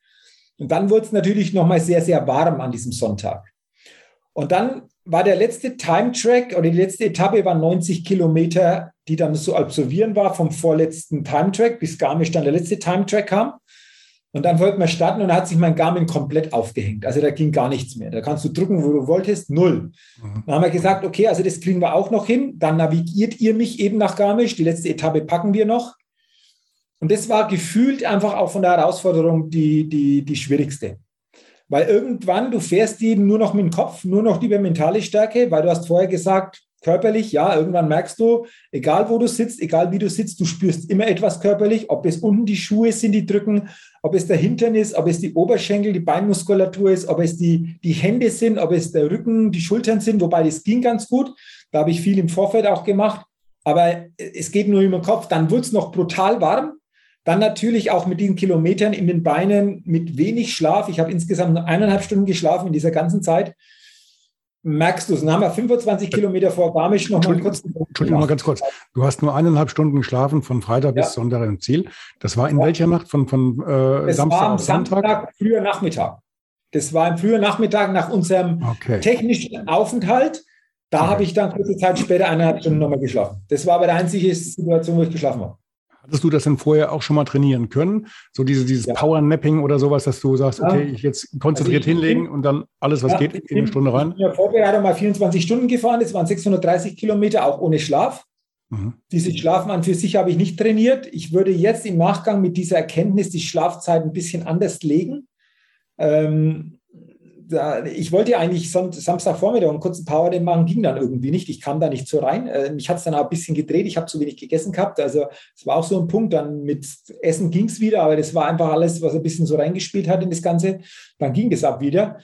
Und dann wurde es natürlich nochmal sehr, sehr warm an diesem Sonntag. Und dann war der letzte Time-Track oder die letzte Etappe war 90 Kilometer, die dann zu absolvieren war vom vorletzten Time-Track, bis Garmisch dann der letzte Time-Track kam. Und dann wollten wir starten und da hat sich mein Garmin komplett aufgehängt. Also da ging gar nichts mehr. Da kannst du drücken, wo du wolltest, null. Mhm. Dann haben wir gesagt, okay, also das kriegen wir auch noch hin. Dann navigiert ihr mich eben nach Garmisch. Die letzte Etappe packen wir noch. Und das war gefühlt einfach auch von der Herausforderung die, die, die schwierigste. Weil irgendwann, du fährst eben nur noch mit dem Kopf, nur noch über mentale Stärke, weil du hast vorher gesagt, körperlich, ja, irgendwann merkst du, egal wo du sitzt, egal wie du sitzt, du spürst immer etwas körperlich, ob es unten die Schuhe sind, die drücken, ob es der Hintern ist, ob es die Oberschenkel, die Beinmuskulatur ist, ob es die, die Hände sind, ob es der Rücken, die Schultern sind, wobei das ging ganz gut. Da habe ich viel im Vorfeld auch gemacht. Aber es geht nur über den Kopf. Dann wird es noch brutal warm. Dann natürlich auch mit diesen Kilometern in den Beinen, mit wenig Schlaf. Ich habe insgesamt nur eineinhalb Stunden geschlafen in dieser ganzen Zeit. Merkst du es? Dann haben wir 25 Kilometer vor Garmisch noch mal kurz. Entschuldigung, mal ganz kurz. Du hast nur eineinhalb Stunden geschlafen von Freitag ja. bis Sonntag im Ziel. Das war in ja. welcher Nacht? Von, von äh, Samstag war am Sonntag? Samstag, früher Nachmittag. Das war im frühen Nachmittag nach unserem okay. technischen Aufenthalt. Da okay. habe ich dann kurze Zeit später eineinhalb Stunden nochmal geschlafen. Das war aber die einzige Situation, wo ich geschlafen habe. Hattest du das denn vorher auch schon mal trainieren können? So diese, dieses ja. Power-Napping oder sowas, dass du sagst, okay, ich jetzt konzentriert also ich, hinlegen und dann alles, was ja, geht, in eine Stunde rein? Ich bin ja vorher mal 24 Stunden gefahren, das waren 630 Kilometer, auch ohne Schlaf. Mhm. Dieses Schlafen an für sich habe ich nicht trainiert. Ich würde jetzt im Nachgang mit dieser Erkenntnis die Schlafzeit ein bisschen anders legen. Ähm, da, ich wollte ja eigentlich Samstagvormittag einen kurzen Power den machen, ging dann irgendwie nicht. Ich kam da nicht so rein. Äh, mich hat es dann auch ein bisschen gedreht. Ich habe zu wenig gegessen gehabt. Also es war auch so ein Punkt. Dann mit Essen ging es wieder, aber das war einfach alles, was ein bisschen so reingespielt hat in das Ganze. Dann ging das ab wieder.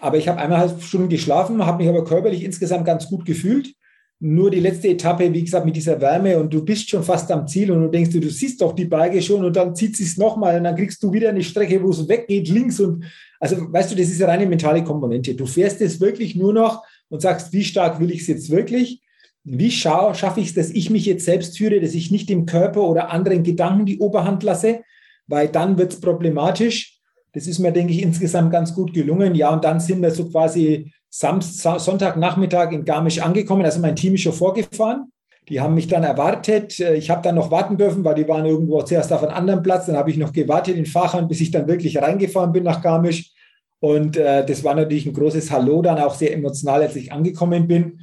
Aber ich habe eineinhalb Stunden geschlafen, habe mich aber körperlich insgesamt ganz gut gefühlt. nur die letzte Etappe, wie gesagt, mit dieser Wärme und du bist schon fast am Ziel und du denkst, du, siehst doch die Berge schon und dann zieht es nochmal und dann kriegst du wieder eine Strecke, wo es weggeht, links und also weißt du, das ist eine reine mentale Komponente. Du fährst es wirklich nur noch und sagst, wie stark will ich es jetzt wirklich? Wie schaffe ich es, dass ich mich jetzt selbst führe, dass ich nicht dem Körper oder anderen Gedanken die Oberhand lasse, weil dann wird es problematisch. Das ist mir, denke ich, insgesamt ganz gut gelungen. Ja, und dann sind wir so quasi Samstag, Sonntagnachmittag in Garmisch angekommen. Also mein Team ist schon vorgefahren. Die haben mich dann erwartet. Ich habe dann noch warten dürfen, weil die waren irgendwo zuerst auf einem anderen Platz. Dann habe ich noch gewartet in Fachern, bis ich dann wirklich reingefahren bin nach Garmisch. Und äh, das war natürlich ein großes Hallo, dann auch sehr emotional, als ich angekommen bin.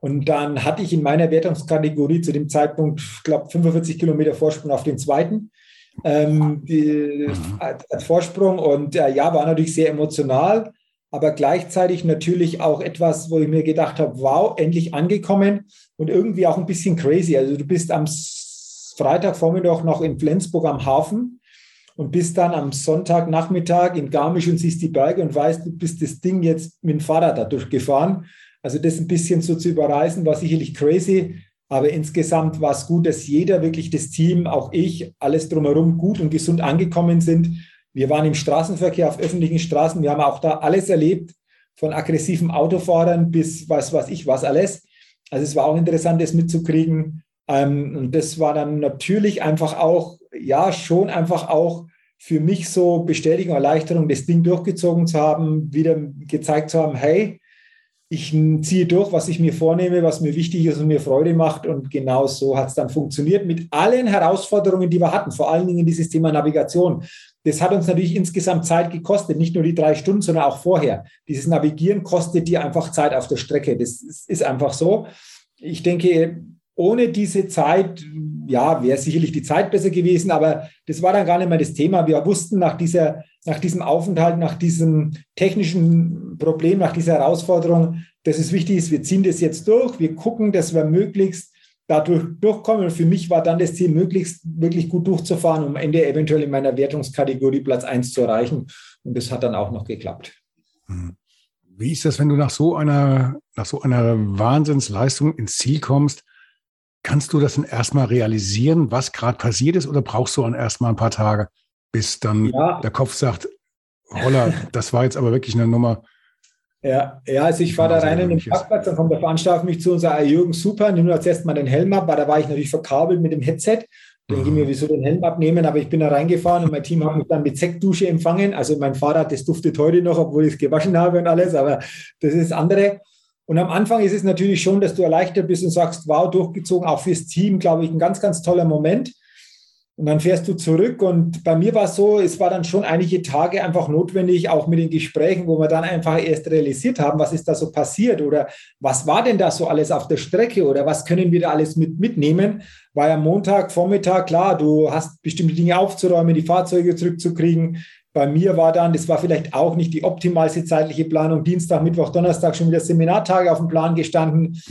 Und dann hatte ich in meiner Wertungskategorie zu dem Zeitpunkt, ich glaube, 45 Kilometer Vorsprung auf den zweiten ähm, die, mhm. als Vorsprung. Und äh, ja, war natürlich sehr emotional aber gleichzeitig natürlich auch etwas, wo ich mir gedacht habe, wow, endlich angekommen und irgendwie auch ein bisschen crazy. Also du bist am Freitagvormittag noch in Flensburg am Hafen und bist dann am Sonntagnachmittag in Garmisch und siehst die Berge und weißt, du bist das Ding jetzt mit dem Fahrrad da durchgefahren. Also das ein bisschen so zu überreisen, war sicherlich crazy. Aber insgesamt war es gut, dass jeder, wirklich das Team, auch ich, alles drumherum gut und gesund angekommen sind wir waren im Straßenverkehr auf öffentlichen Straßen. Wir haben auch da alles erlebt, von aggressiven Autofahrern bis was weiß ich was alles. Also es war auch interessant, das mitzukriegen. Ähm, und das war dann natürlich einfach auch, ja, schon einfach auch für mich so Bestätigung, Erleichterung, das Ding durchgezogen zu haben, wieder gezeigt zu haben, hey, ich ziehe durch, was ich mir vornehme, was mir wichtig ist und mir Freude macht. Und genau so hat es dann funktioniert mit allen Herausforderungen, die wir hatten, vor allen Dingen dieses Thema Navigation. Das hat uns natürlich insgesamt Zeit gekostet, nicht nur die drei Stunden, sondern auch vorher. Dieses Navigieren kostet dir einfach Zeit auf der Strecke. Das ist einfach so. Ich denke, ohne diese Zeit, ja, wäre sicherlich die Zeit besser gewesen, aber das war dann gar nicht mehr das Thema. Wir wussten nach, dieser, nach diesem Aufenthalt, nach diesem technischen Problem, nach dieser Herausforderung, dass es wichtig ist, wir ziehen das jetzt durch, wir gucken, dass wir möglichst dadurch durchkommen. Und für mich war dann das Ziel, möglichst wirklich gut durchzufahren, um am Ende eventuell in meiner Wertungskategorie Platz 1 zu erreichen. Und das hat dann auch noch geklappt. Hm. Wie ist das, wenn du nach so einer, nach so einer Wahnsinnsleistung ins Ziel kommst? Kannst du das dann erstmal realisieren, was gerade passiert ist, oder brauchst du dann erstmal ein paar Tage, bis dann ja. der Kopf sagt, holla, das war jetzt aber wirklich eine Nummer, ja, ja, also ich war da rein in den Parkplatz, dann kommt der Veranstalter mich zu und sagt, Jürgen, super, nimm jetzt erstmal den Helm ab, weil da war ich natürlich verkabelt mit dem Headset. Dann ging mir, mhm. wieso den Helm abnehmen, aber ich bin da reingefahren und mein Team hat mich dann mit Sektdusche empfangen. Also mein Fahrrad, das duftet heute noch, obwohl ich es gewaschen habe und alles, aber das ist das andere. Und am Anfang ist es natürlich schon, dass du erleichtert bist und sagst, wow, durchgezogen, auch fürs Team, glaube ich, ein ganz, ganz toller Moment. Und dann fährst du zurück. Und bei mir war es so, es war dann schon einige Tage einfach notwendig, auch mit den Gesprächen, wo wir dann einfach erst realisiert haben, was ist da so passiert oder was war denn da so alles auf der Strecke oder was können wir da alles mit, mitnehmen. Weil am Montag, Vormittag, klar, du hast bestimmte Dinge aufzuräumen, die Fahrzeuge zurückzukriegen. Bei mir war dann, das war vielleicht auch nicht die optimalste zeitliche Planung, Dienstag, Mittwoch, Donnerstag schon wieder Seminartage auf dem Plan gestanden.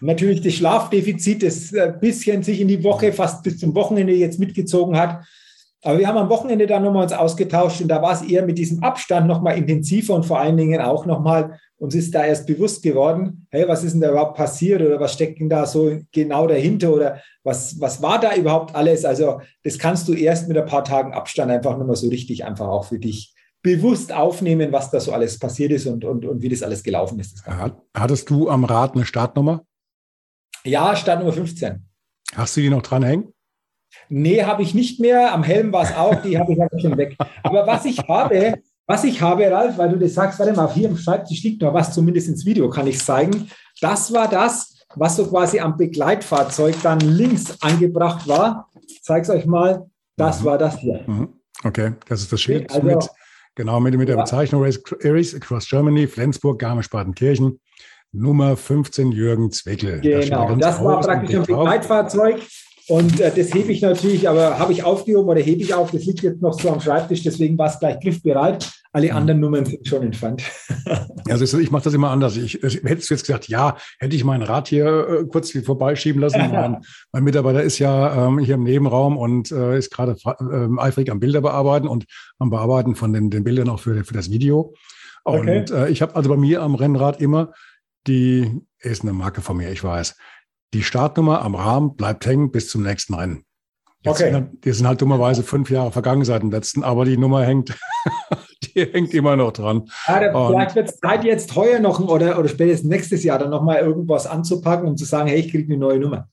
Natürlich das Schlafdefizit, das ein bisschen sich in die Woche, fast bis zum Wochenende jetzt mitgezogen hat. Aber wir haben am Wochenende dann nochmal uns ausgetauscht und da war es eher mit diesem Abstand nochmal intensiver und vor allen Dingen auch nochmal, uns ist da erst bewusst geworden, hey, was ist denn da überhaupt passiert oder was steckt denn da so genau dahinter oder was, was war da überhaupt alles? Also das kannst du erst mit ein paar Tagen Abstand einfach nochmal so richtig einfach auch für dich bewusst aufnehmen, was da so alles passiert ist und, und, und wie das alles gelaufen ist. Hattest du am Rad eine Startnummer? Ja, Startnummer 15. Hast du die noch dranhängen? Nee, habe ich nicht mehr. Am Helm war es auch, die habe ich aber schon weg. Aber was ich habe, was ich habe, Ralf, weil du das sagst, warte mal, hier im Schreibtisch liegt noch was, zumindest ins Video kann ich zeigen. Das war das, was so quasi am Begleitfahrzeug dann links angebracht war. Ich zeige es euch mal. Das mhm. war das hier. Mhm. Okay, das ist das Schild also, mit Genau, mit, mit der Bezeichnung Race, Across Germany, Flensburg, Garmisch-Partenkirchen, Nummer 15 Jürgen Zwickel. Genau, das, das war praktisch ein Begleitfahrzeug. Und äh, das hebe ich natürlich, aber habe ich aufgehoben oder hebe ich auf, das liegt jetzt noch so am Schreibtisch, deswegen war es gleich griffbereit. Alle mhm. anderen Nummern sind schon entfernt. also ich mache das immer anders. Ich, hättest du jetzt gesagt, ja, hätte ich mein Rad hier äh, kurz vorbeischieben lassen. mein, mein, Mitarbeiter ist ja ähm, hier im Nebenraum und äh, ist gerade äh, eifrig am Bilder bearbeiten und am Bearbeiten von den, den Bildern auch für, für das Video. Und okay. äh, ich habe also bei mir am Rennrad immer die ist eine Marke von mir, ich weiß. Die Startnummer am Rahmen bleibt hängen bis zum nächsten Rennen. Jetzt okay. Sind, die sind halt dummerweise fünf Jahre vergangen seit dem letzten, aber die Nummer hängt, die hängt immer noch dran. Ja, vielleicht wird es Zeit, jetzt heuer noch oder, oder spätestens nächstes Jahr dann nochmal irgendwas anzupacken, um zu sagen, hey, ich kriege eine neue Nummer.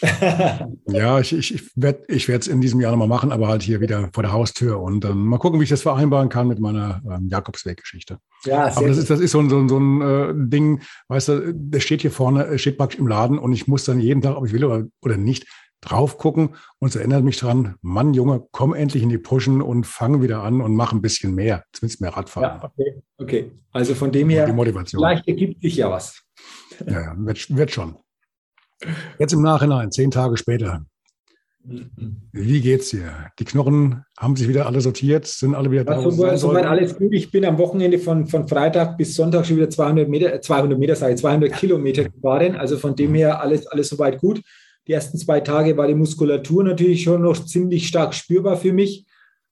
ja, ich, ich, ich werde es in diesem Jahr nochmal machen, aber halt hier wieder vor der Haustür und ähm, mal gucken, wie ich das vereinbaren kann mit meiner ähm, Jakobsweg-Geschichte. Ja, aber das ist, das ist so ein, so ein, so ein äh, Ding, weißt du, der steht hier vorne, steht praktisch im Laden und ich muss dann jeden Tag, ob ich will oder, oder nicht, drauf gucken und es erinnert mich dran, Mann, Junge, komm endlich in die Pushen und fang wieder an und mach ein bisschen mehr, zumindest mehr Radfahren. Ja, okay, okay. Also von dem her, die Motivation. vielleicht ergibt sich ja was. Ja, wird, wird schon. Jetzt im Nachhinein, zehn Tage später. Wie geht's dir? Die Knochen haben sich wieder alle sortiert, sind alle wieder da. Soweit so alles gut. Ich bin am Wochenende von, von Freitag bis Sonntag schon wieder 200 Meter, 200 Meter, sage ich, 200 Kilometer gefahren. Also von dem her alles, alles soweit gut. Die ersten zwei Tage war die Muskulatur natürlich schon noch ziemlich stark spürbar für mich.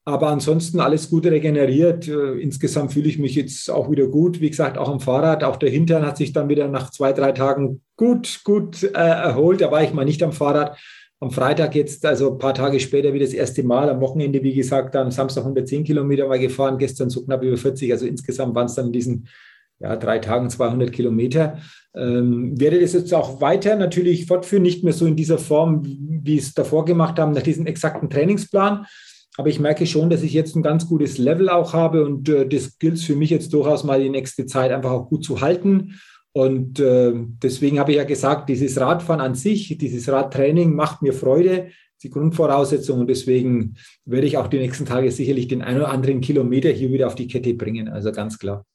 Aber ansonsten alles gut regeneriert. Äh, insgesamt fühle ich mich jetzt auch wieder gut. Wie gesagt, auch am Fahrrad. Auch der Hintern hat sich dann wieder nach zwei, drei Tagen gut, gut äh, erholt. Da war ich mal nicht am Fahrrad. Am Freitag jetzt, also ein paar Tage später, wie das erste Mal. Am Wochenende, wie gesagt, am Samstag 110 Kilometer mal gefahren. Gestern so knapp über 40. Also insgesamt waren es dann in diesen ja, drei Tagen 200 Kilometer. Ähm, werde das jetzt auch weiter natürlich fortführen, nicht mehr so in dieser Form, wie es davor gemacht haben, nach diesem exakten Trainingsplan. Aber ich merke schon, dass ich jetzt ein ganz gutes Level auch habe und äh, das gilt für mich jetzt durchaus mal die nächste Zeit einfach auch gut zu halten. Und äh, deswegen habe ich ja gesagt, dieses Radfahren an sich, dieses Radtraining macht mir Freude, die Grundvoraussetzung. Und deswegen werde ich auch die nächsten Tage sicherlich den einen oder anderen Kilometer hier wieder auf die Kette bringen. Also ganz klar.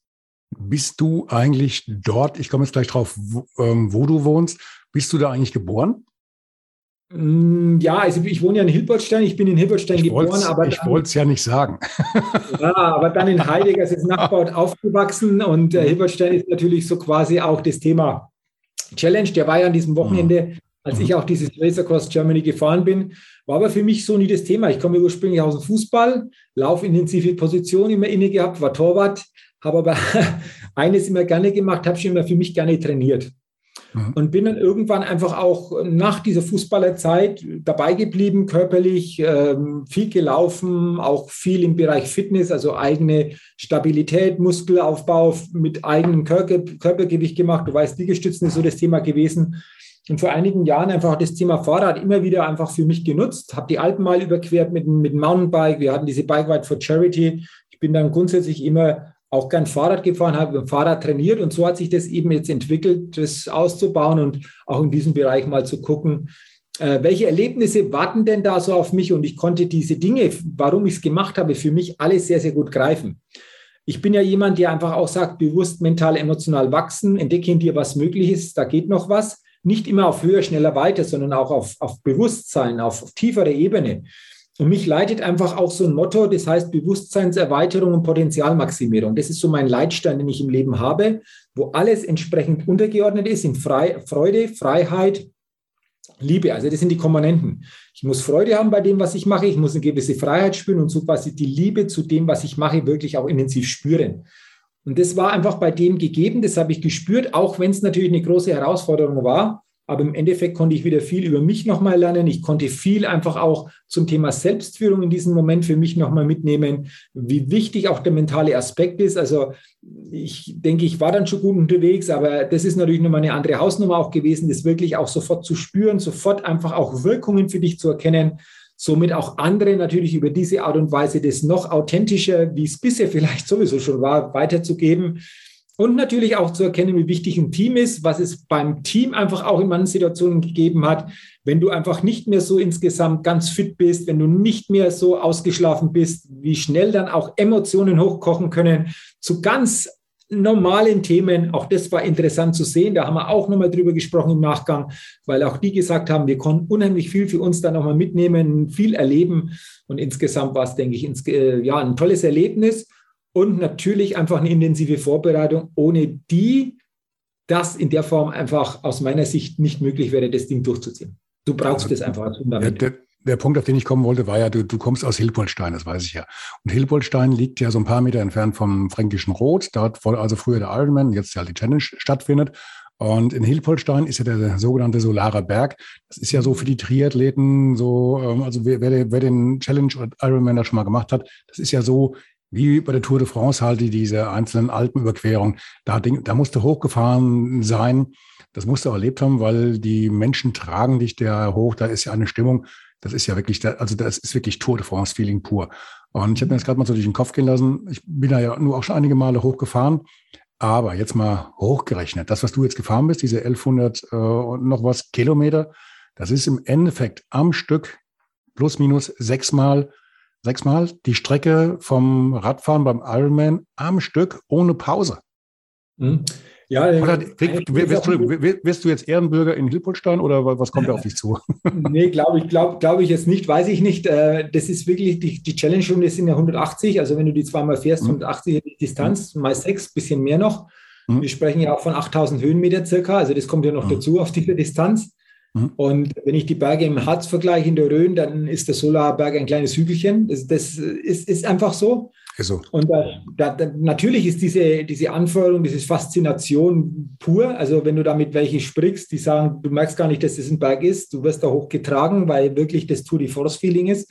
Bist du eigentlich dort, ich komme jetzt gleich drauf, wo, ähm, wo du wohnst, bist du da eigentlich geboren? Mm, ja, also ich wohne ja in Hilbertstein, ich bin in Hilbertstein ich geboren, aber. Ich wollte es ja nicht sagen. Ja, aber dann in Heidegger also ist Nachbarort aufgewachsen und äh, Hilbertstein ist natürlich so quasi auch das Thema Challenge. Der war ja an diesem Wochenende, mhm. als ich auch dieses Race Across Germany gefahren bin, war aber für mich so nie das Thema. Ich komme ursprünglich aus dem Fußball, laufintensive Position immer inne gehabt, war Torwart, habe aber eines immer gerne gemacht, habe schon immer für mich gerne trainiert. Mhm. Und bin dann irgendwann einfach auch nach dieser Fußballerzeit dabei geblieben, körperlich ähm, viel gelaufen, auch viel im Bereich Fitness, also eigene Stabilität, Muskelaufbau mit eigenem Körper, Körpergewicht gemacht. Du weißt, Liegestützen ist so das Thema gewesen. Und vor einigen Jahren einfach das Thema Fahrrad immer wieder einfach für mich genutzt, habe die Alpen mal überquert mit, mit dem Mountainbike. Wir hatten diese Bike Ride for Charity. Ich bin dann grundsätzlich immer auch gern Fahrrad gefahren, habe mit Fahrrad trainiert und so hat sich das eben jetzt entwickelt, das auszubauen und auch in diesem Bereich mal zu gucken, äh, welche Erlebnisse warten denn da so auf mich und ich konnte diese Dinge, warum ich es gemacht habe, für mich alles sehr, sehr gut greifen. Ich bin ja jemand, der einfach auch sagt, bewusst mental, emotional wachsen, entdecke in dir, was möglich ist, da geht noch was. Nicht immer auf höher, schneller, weiter, sondern auch auf, auf Bewusstsein, auf, auf tiefere Ebene. Und mich leitet einfach auch so ein Motto, das heißt Bewusstseinserweiterung und Potenzialmaximierung. Das ist so mein Leitstein, den ich im Leben habe, wo alles entsprechend untergeordnet ist in Frei Freude, Freiheit, Liebe. Also das sind die Komponenten. Ich muss Freude haben bei dem, was ich mache. Ich muss eine gewisse Freiheit spüren und so quasi die Liebe zu dem, was ich mache, wirklich auch intensiv spüren. Und das war einfach bei dem gegeben. Das habe ich gespürt, auch wenn es natürlich eine große Herausforderung war. Aber im Endeffekt konnte ich wieder viel über mich nochmal lernen. Ich konnte viel einfach auch zum Thema Selbstführung in diesem Moment für mich nochmal mitnehmen, wie wichtig auch der mentale Aspekt ist. Also ich denke, ich war dann schon gut unterwegs, aber das ist natürlich nochmal eine andere Hausnummer auch gewesen, das wirklich auch sofort zu spüren, sofort einfach auch Wirkungen für dich zu erkennen somit auch andere natürlich über diese Art und Weise das noch authentischer, wie es bisher vielleicht sowieso schon war, weiterzugeben. Und natürlich auch zu erkennen, wie wichtig ein Team ist, was es beim Team einfach auch in manchen Situationen gegeben hat. Wenn du einfach nicht mehr so insgesamt ganz fit bist, wenn du nicht mehr so ausgeschlafen bist, wie schnell dann auch Emotionen hochkochen können zu ganz normalen Themen. Auch das war interessant zu sehen. Da haben wir auch nochmal drüber gesprochen im Nachgang, weil auch die gesagt haben, wir konnten unheimlich viel für uns da nochmal mitnehmen, viel erleben. Und insgesamt war es, denke ich, ins, äh, ja, ein tolles Erlebnis und natürlich einfach eine intensive Vorbereitung, ohne die das in der Form einfach aus meiner Sicht nicht möglich wäre, das Ding durchzuziehen. Du brauchst also, das einfach als Fundament. Der, der, Punkt, auf den ich kommen wollte, war ja, du, du kommst aus Hilpoltstein, das weiß ich ja. Und Hilpoltstein liegt ja so ein paar Meter entfernt vom Fränkischen Rot. Dort, wo also früher der Ironman, jetzt ja die Challenge stattfindet. Und in Hilpolstein ist ja der sogenannte Solare Berg. Das ist ja so für die Triathleten so, ähm, also wer, wer den Challenge oder Ironman da schon mal gemacht hat, das ist ja so wie bei der Tour de France halt diese einzelnen Alpenüberquerungen. Da, da musste hochgefahren sein. Das musst du auch erlebt haben, weil die Menschen tragen dich da hoch. Da ist ja eine Stimmung. Das ist ja wirklich, also das ist wirklich Tour de France Feeling pur. Und ich habe mir das gerade mal so durch den Kopf gehen lassen. Ich bin da ja nur auch schon einige Male hochgefahren. Aber jetzt mal hochgerechnet, das, was du jetzt gefahren bist, diese 1100 äh, und noch was Kilometer, das ist im Endeffekt am Stück plus minus sechsmal, sechsmal die Strecke vom Radfahren beim Ironman am Stück ohne Pause. Mhm. Ja, oder, wirst, du, wirst, du, jetzt Ehrenbürger in Hilpolstein oder was kommt da auf dich zu? nee, glaube ich, glaube glaub ich jetzt nicht, weiß ich nicht. Äh, das ist wirklich, die, die Challenge-Runde sind ja 180, also wenn du die zweimal fährst, 180 mhm. Distanz, mal sechs, bisschen mehr noch. Mhm. Wir sprechen ja auch von 8000 Höhenmeter circa, also das kommt ja noch mhm. dazu auf diese Distanz. Mhm. Und wenn ich die Berge im Harz vergleiche in der Rhön, dann ist der Solarberg ein kleines Hügelchen. Das, das ist, ist einfach so. So. Und da, da, natürlich ist diese, diese Anforderung, diese Faszination pur. Also wenn du damit welche sprichst, die sagen, du merkst gar nicht, dass das ein Berg ist, du wirst da hochgetragen, weil wirklich das Tour de Force Feeling ist.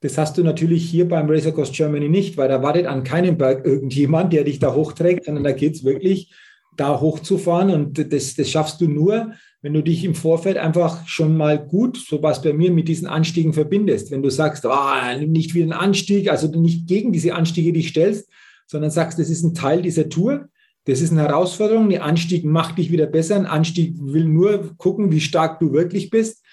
Das hast du natürlich hier beim Race Across Germany nicht, weil da wartet an keinem Berg irgendjemand, der dich da hochträgt, sondern da geht es wirklich da hochzufahren und das, das schaffst du nur, wenn du dich im Vorfeld einfach schon mal gut, so was bei mir, mit diesen Anstiegen verbindest. Wenn du sagst, oh, nicht wie ein Anstieg, also nicht gegen diese Anstiege dich stellst, sondern sagst, das ist ein Teil dieser Tour, das ist eine Herausforderung, ein Anstieg macht dich wieder besser, ein Anstieg will nur gucken, wie stark du wirklich bist.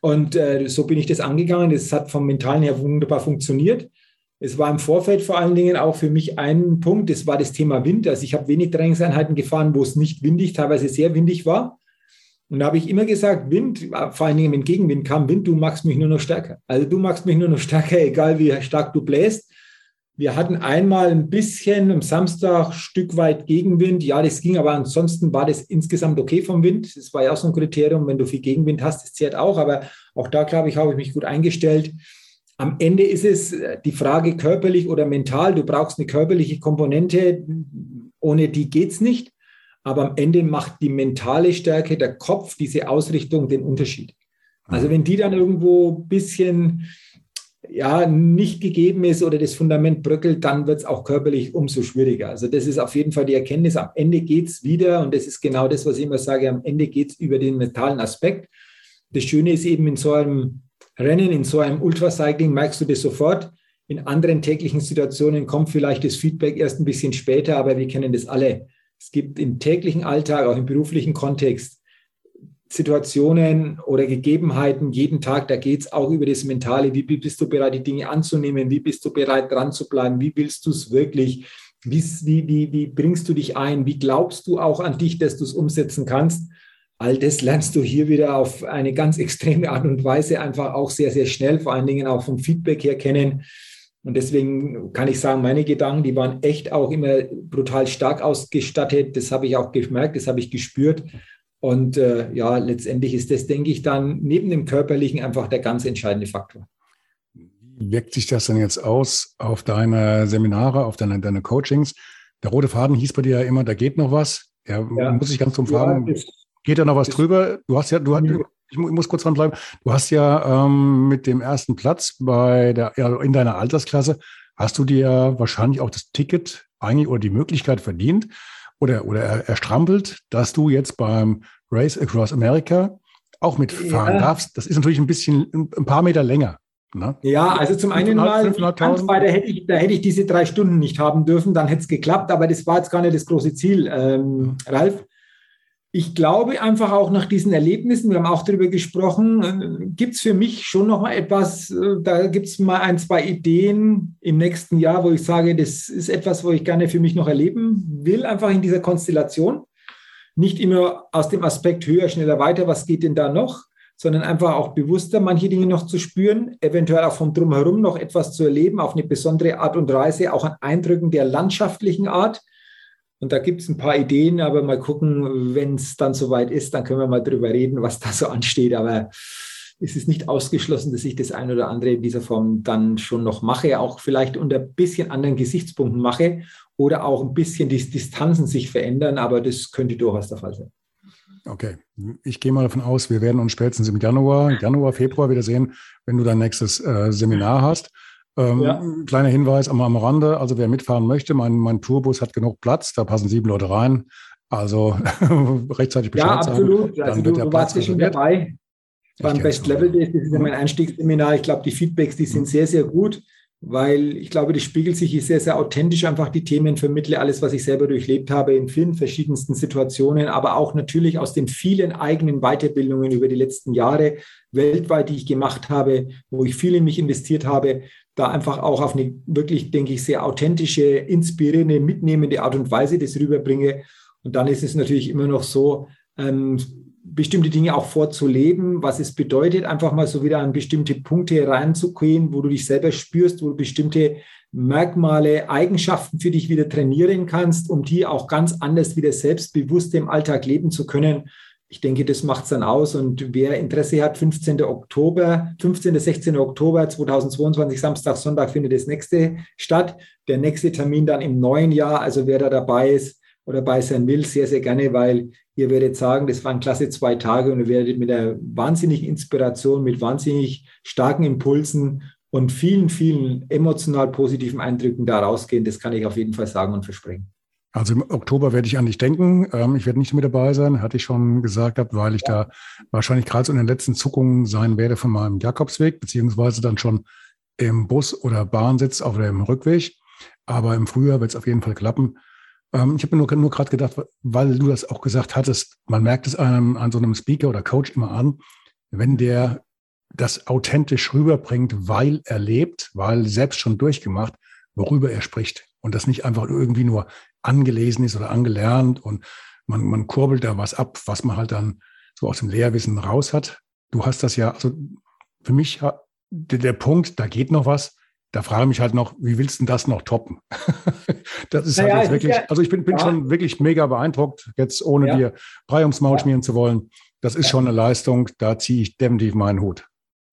Und äh, so bin ich das angegangen. Das hat vom Mentalen her wunderbar funktioniert. Es war im Vorfeld vor allen Dingen auch für mich ein Punkt, das war das Thema Wind. Also ich habe wenig Trainingseinheiten gefahren, wo es nicht windig, teilweise sehr windig war. Und da habe ich immer gesagt, Wind, vor allen Dingen wenn Gegenwind kam, Wind, du machst mich nur noch stärker. Also du machst mich nur noch stärker, egal wie stark du bläst. Wir hatten einmal ein bisschen am Samstag Stück weit Gegenwind. Ja, das ging, aber ansonsten war das insgesamt okay vom Wind. Das war ja auch so ein Kriterium, wenn du viel Gegenwind hast, das zehrt auch. Aber auch da, glaube ich, habe ich mich gut eingestellt. Am Ende ist es die Frage körperlich oder mental. Du brauchst eine körperliche Komponente. Ohne die geht es nicht. Aber am Ende macht die mentale Stärke, der Kopf, diese Ausrichtung den Unterschied. Also wenn die dann irgendwo ein bisschen ja, nicht gegeben ist oder das Fundament bröckelt, dann wird es auch körperlich umso schwieriger. Also das ist auf jeden Fall die Erkenntnis. Am Ende geht es wieder, und das ist genau das, was ich immer sage, am Ende geht es über den mentalen Aspekt. Das Schöne ist eben in so einem Rennen, in so einem Ultracycling, merkst du das sofort. In anderen täglichen Situationen kommt vielleicht das Feedback erst ein bisschen später, aber wir kennen das alle. Es gibt im täglichen Alltag, auch im beruflichen Kontext, Situationen oder Gegebenheiten jeden Tag, da geht es auch über das Mentale. Wie bist du bereit, die Dinge anzunehmen? Wie bist du bereit, dran zu bleiben? Wie willst du es wirklich? Wie, wie, wie bringst du dich ein? Wie glaubst du auch an dich, dass du es umsetzen kannst? All das lernst du hier wieder auf eine ganz extreme Art und Weise einfach auch sehr, sehr schnell, vor allen Dingen auch vom Feedback her kennen. Und deswegen kann ich sagen, meine Gedanken, die waren echt auch immer brutal stark ausgestattet. Das habe ich auch gemerkt, das habe ich gespürt. Und äh, ja, letztendlich ist das, denke ich, dann neben dem Körperlichen einfach der ganz entscheidende Faktor. Wie wirkt sich das denn jetzt aus auf deine Seminare, auf deine, deine Coachings? Der rote Faden hieß bei dir ja immer, da geht noch was. Ja, ja. muss ich ganz zum Fragen, ja, geht da noch was drüber? Du hast ja, du, hast, ich muss kurz dran bleiben. Du hast ja ähm, mit dem ersten Platz bei der, ja, in deiner Altersklasse, hast du dir wahrscheinlich auch das Ticket eigentlich oder die Möglichkeit verdient oder, oder erstrampelt, dass du jetzt beim Race Across America auch mitfahren ja. darfst. Das ist natürlich ein bisschen, ein paar Meter länger. Ne? Ja, also zum einen mal, da hätte, ich, da hätte ich diese drei Stunden nicht haben dürfen, dann hätte es geklappt, aber das war jetzt gar nicht das große Ziel, ähm, Ralf ich glaube einfach auch nach diesen Erlebnissen, wir haben auch darüber gesprochen, äh, gibt es für mich schon noch mal etwas, äh, da gibt es mal ein, zwei Ideen im nächsten Jahr, wo ich sage, das ist etwas, wo ich gerne für mich noch erleben will, einfach in dieser Konstellation. Nicht immer aus dem Aspekt höher, schneller, weiter, was geht denn da noch, sondern einfach auch bewusster manche Dinge noch zu spüren, eventuell auch vom Drumherum noch etwas zu erleben, auf eine besondere Art und Weise, auch an Eindrücken der landschaftlichen Art und da gibt es ein paar Ideen, aber mal gucken, wenn es dann soweit ist, dann können wir mal drüber reden, was da so ansteht. Aber es ist nicht ausgeschlossen, dass ich das ein oder andere in dieser Form dann schon noch mache, auch vielleicht unter ein bisschen anderen Gesichtspunkten mache oder auch ein bisschen die Distanzen sich verändern, aber das könnte durchaus der Fall sein. Okay, ich gehe mal davon aus, wir werden uns spätestens im Januar, Januar, Februar wiedersehen, wenn du dein nächstes äh, Seminar hast. Ähm, ja. Kleiner Hinweis am, am Rande, also wer mitfahren möchte, mein, mein Tourbus hat genug Platz, da passen sieben Leute rein. Also rechtzeitig Bescheid Ja, absolut. Sagen, also du, du warst ja schon dabei beim Best Level Days. Das ist ja mein Einstiegsseminar. Ich glaube, die Feedbacks, die sind sehr, sehr gut weil ich glaube, das spiegelt sich sehr, sehr authentisch einfach die Themen, vermittle alles, was ich selber durchlebt habe in vielen verschiedensten Situationen, aber auch natürlich aus den vielen eigenen Weiterbildungen über die letzten Jahre weltweit, die ich gemacht habe, wo ich viel in mich investiert habe, da einfach auch auf eine wirklich, denke ich, sehr authentische, inspirierende, mitnehmende Art und Weise das rüberbringe. Und dann ist es natürlich immer noch so, ähm, bestimmte Dinge auch vorzuleben, was es bedeutet, einfach mal so wieder an bestimmte Punkte reinzugehen, wo du dich selber spürst, wo du bestimmte Merkmale, Eigenschaften für dich wieder trainieren kannst, um die auch ganz anders wieder selbstbewusst im Alltag leben zu können. Ich denke, das macht es dann aus. Und wer Interesse hat, 15. Oktober, 15. 16. Oktober 2022, Samstag, Sonntag findet das nächste statt. Der nächste Termin dann im neuen Jahr. Also wer da dabei ist, oder dabei sein will, sehr, sehr gerne, weil ihr werdet sagen, das waren klasse zwei Tage und ihr werdet mit einer wahnsinnigen Inspiration, mit wahnsinnig starken Impulsen und vielen, vielen emotional positiven Eindrücken da rausgehen. Das kann ich auf jeden Fall sagen und versprechen. Also im Oktober werde ich an dich denken. Ähm, ich werde nicht mit dabei sein, hatte ich schon gesagt weil ich ja. da wahrscheinlich gerade so in den letzten Zuckungen sein werde von meinem Jakobsweg, beziehungsweise dann schon im Bus oder Bahn sitze auf dem Rückweg. Aber im Frühjahr wird es auf jeden Fall klappen. Ähm, ich habe mir nur, nur gerade gedacht, weil du das auch gesagt hattest, man merkt es einem, an so einem Speaker oder Coach immer an, wenn der das authentisch rüberbringt, weil er lebt, weil selbst schon durchgemacht, worüber er spricht. Und das nicht einfach irgendwie nur angelesen ist oder angelernt und man, man kurbelt da was ab, was man halt dann so aus dem Lehrwissen raus hat. Du hast das ja, also für mich der, der Punkt, da geht noch was, da frage ich mich halt noch, wie willst du das noch toppen? das ist naja, halt jetzt wirklich, also ich bin, bin ja. schon wirklich mega beeindruckt, jetzt ohne ja. dir Brei ums Maul schmieren zu wollen. Das ist schon eine Leistung, da ziehe ich definitiv meinen Hut.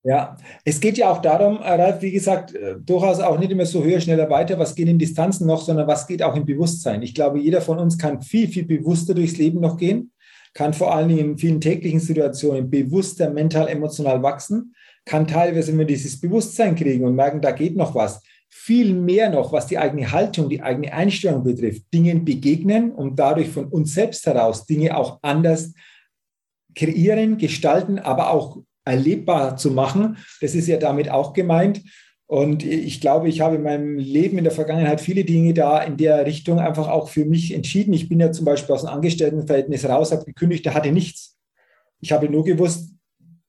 Ja, es geht ja auch darum, äh, Ralf, wie gesagt, äh, durchaus auch nicht immer so höher, schneller, weiter, was geht in Distanzen noch, sondern was geht auch im Bewusstsein. Ich glaube, jeder von uns kann viel, viel bewusster durchs Leben noch gehen, kann vor allen Dingen in vielen täglichen Situationen bewusster, mental, emotional wachsen kann teilweise, wir dieses Bewusstsein kriegen und merken, da geht noch was, viel mehr noch, was die eigene Haltung, die eigene Einstellung betrifft, Dingen begegnen und dadurch von uns selbst heraus Dinge auch anders kreieren, gestalten, aber auch erlebbar zu machen. Das ist ja damit auch gemeint. Und ich glaube, ich habe in meinem Leben in der Vergangenheit viele Dinge da in der Richtung einfach auch für mich entschieden. Ich bin ja zum Beispiel aus dem Angestelltenverhältnis raus, habe gekündigt, der hatte nichts. Ich habe nur gewusst,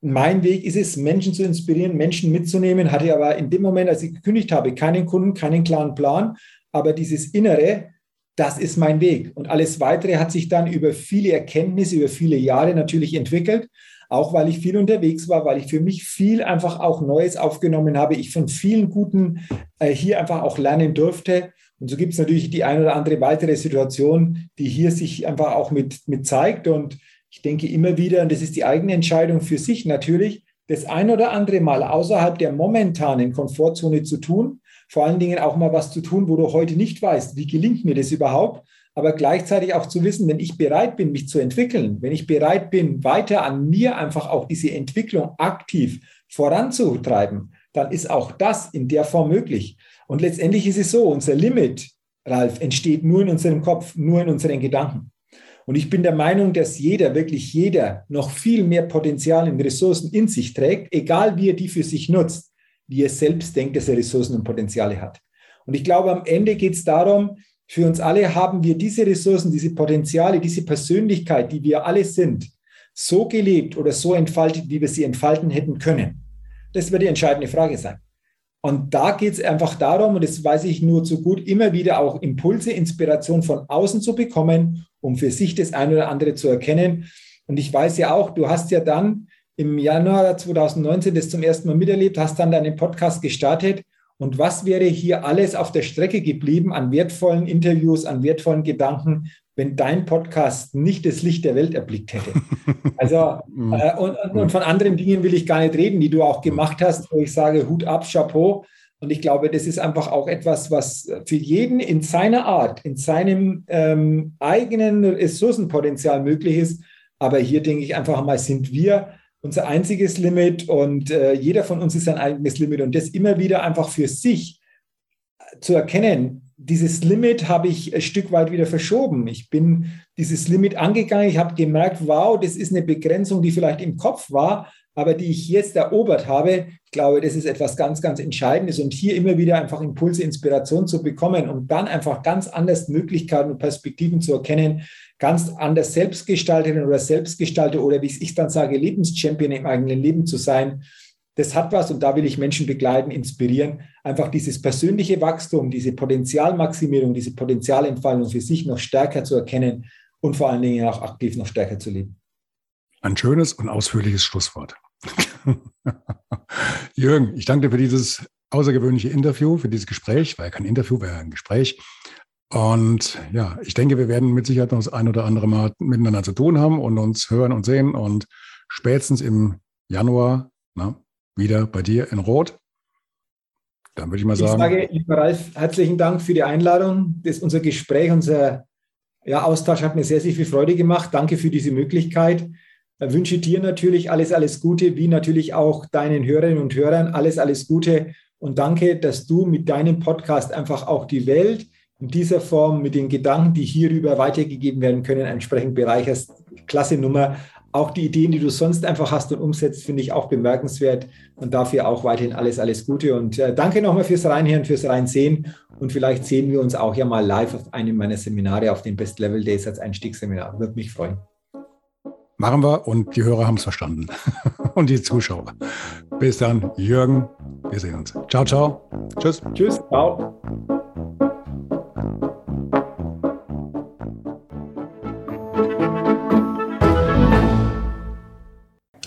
mein Weg ist es, Menschen zu inspirieren, Menschen mitzunehmen, hatte aber in dem Moment, als ich gekündigt habe, keinen Kunden, keinen klaren Plan, aber dieses Innere, das ist mein Weg. Und alles Weitere hat sich dann über viele Erkenntnisse, über viele Jahre natürlich entwickelt, auch weil ich viel unterwegs war, weil ich für mich viel einfach auch Neues aufgenommen habe, ich von vielen Guten äh, hier einfach auch lernen durfte. Und so gibt es natürlich die eine oder andere weitere Situation, die hier sich einfach auch mit, mit zeigt. Und ich denke immer wieder, und das ist die eigene Entscheidung für sich natürlich, das ein oder andere Mal außerhalb der momentanen Komfortzone zu tun, vor allen Dingen auch mal was zu tun, wo du heute nicht weißt, wie gelingt mir das überhaupt, aber gleichzeitig auch zu wissen, wenn ich bereit bin, mich zu entwickeln, wenn ich bereit bin, weiter an mir einfach auch diese Entwicklung aktiv voranzutreiben, dann ist auch das in der Form möglich. Und letztendlich ist es so, unser Limit, Ralf, entsteht nur in unserem Kopf, nur in unseren Gedanken. Und ich bin der Meinung, dass jeder, wirklich jeder, noch viel mehr Potenzial und Ressourcen in sich trägt, egal wie er die für sich nutzt, wie er selbst denkt, dass er Ressourcen und Potenziale hat. Und ich glaube, am Ende geht es darum, für uns alle haben wir diese Ressourcen, diese Potenziale, diese Persönlichkeit, die wir alle sind, so gelebt oder so entfaltet, wie wir sie entfalten hätten können. Das wird die entscheidende Frage sein. Und da geht es einfach darum, und das weiß ich nur zu gut, immer wieder auch Impulse, Inspiration von außen zu bekommen, um für sich das eine oder andere zu erkennen. Und ich weiß ja auch, du hast ja dann im Januar 2019 das zum ersten Mal miterlebt, hast dann deinen Podcast gestartet. Und was wäre hier alles auf der Strecke geblieben an wertvollen Interviews, an wertvollen Gedanken, wenn dein Podcast nicht das Licht der Welt erblickt hätte? Also, mhm. äh, und, und, von anderen Dingen will ich gar nicht reden, die du auch gemacht hast, wo ich sage, Hut ab, Chapeau. Und ich glaube, das ist einfach auch etwas, was für jeden in seiner Art, in seinem ähm, eigenen Ressourcenpotenzial möglich ist, Aber hier denke ich einfach mal, sind wir unser einziges Limit und äh, jeder von uns ist sein eigenes Limit und das immer wieder einfach für sich zu erkennen, dieses Limit habe ich ein Stück weit wieder verschoben. Ich bin dieses Limit angegangen. Ich habe gemerkt, wow, das ist eine Begrenzung, die vielleicht im Kopf war, aber die ich jetzt erobert habe. Ich glaube, das ist etwas ganz, ganz Entscheidendes und hier immer wieder einfach Impulse, Inspiration zu bekommen und dann einfach ganz anders Möglichkeiten und Perspektiven zu erkennen, ganz anders Selbstgestalterin oder Selbstgestalter oder wie ich dann sage, Lebenschampion im eigenen Leben zu sein das hat was und da will ich Menschen begleiten, inspirieren, einfach dieses persönliche Wachstum, diese Potenzialmaximierung, diese Potenzialentfaltung für sich noch stärker zu erkennen und vor allen Dingen auch aktiv noch stärker zu leben. Ein schönes und ausführliches Schlusswort. Jürgen, ich danke dir für dieses außergewöhnliche Interview, für dieses Gespräch. War ja kein Interview, war ja ein Gespräch. Und ja, ich denke, wir werden mit Sicherheit noch das ein oder andere Mal miteinander zu tun haben und uns hören und sehen. Und spätestens im Januar na, wieder bei dir in Rot. Dann würde ich mal sagen. Ich sage, lieber Ralf, herzlichen Dank für die Einladung. Das, unser Gespräch, unser ja, Austausch hat mir sehr, sehr viel Freude gemacht. Danke für diese Möglichkeit. Wünsche dir natürlich alles, alles Gute, wie natürlich auch deinen Hörerinnen und Hörern alles, alles Gute. Und danke, dass du mit deinem Podcast einfach auch die Welt in dieser Form mit den Gedanken, die hierüber weitergegeben werden können, entsprechend bereicherst. Klasse Nummer auch die Ideen, die du sonst einfach hast und umsetzt, finde ich auch bemerkenswert und dafür auch weiterhin alles, alles Gute. Und äh, danke nochmal fürs Reinhören, fürs Reinsehen und vielleicht sehen wir uns auch ja mal live auf einem meiner Seminare, auf den Best Level Days als Einstiegsseminar. Würde mich freuen. Machen wir und die Hörer haben es verstanden und die Zuschauer. Bis dann, Jürgen. Wir sehen uns. Ciao, ciao. Tschüss. Tschüss. Ciao.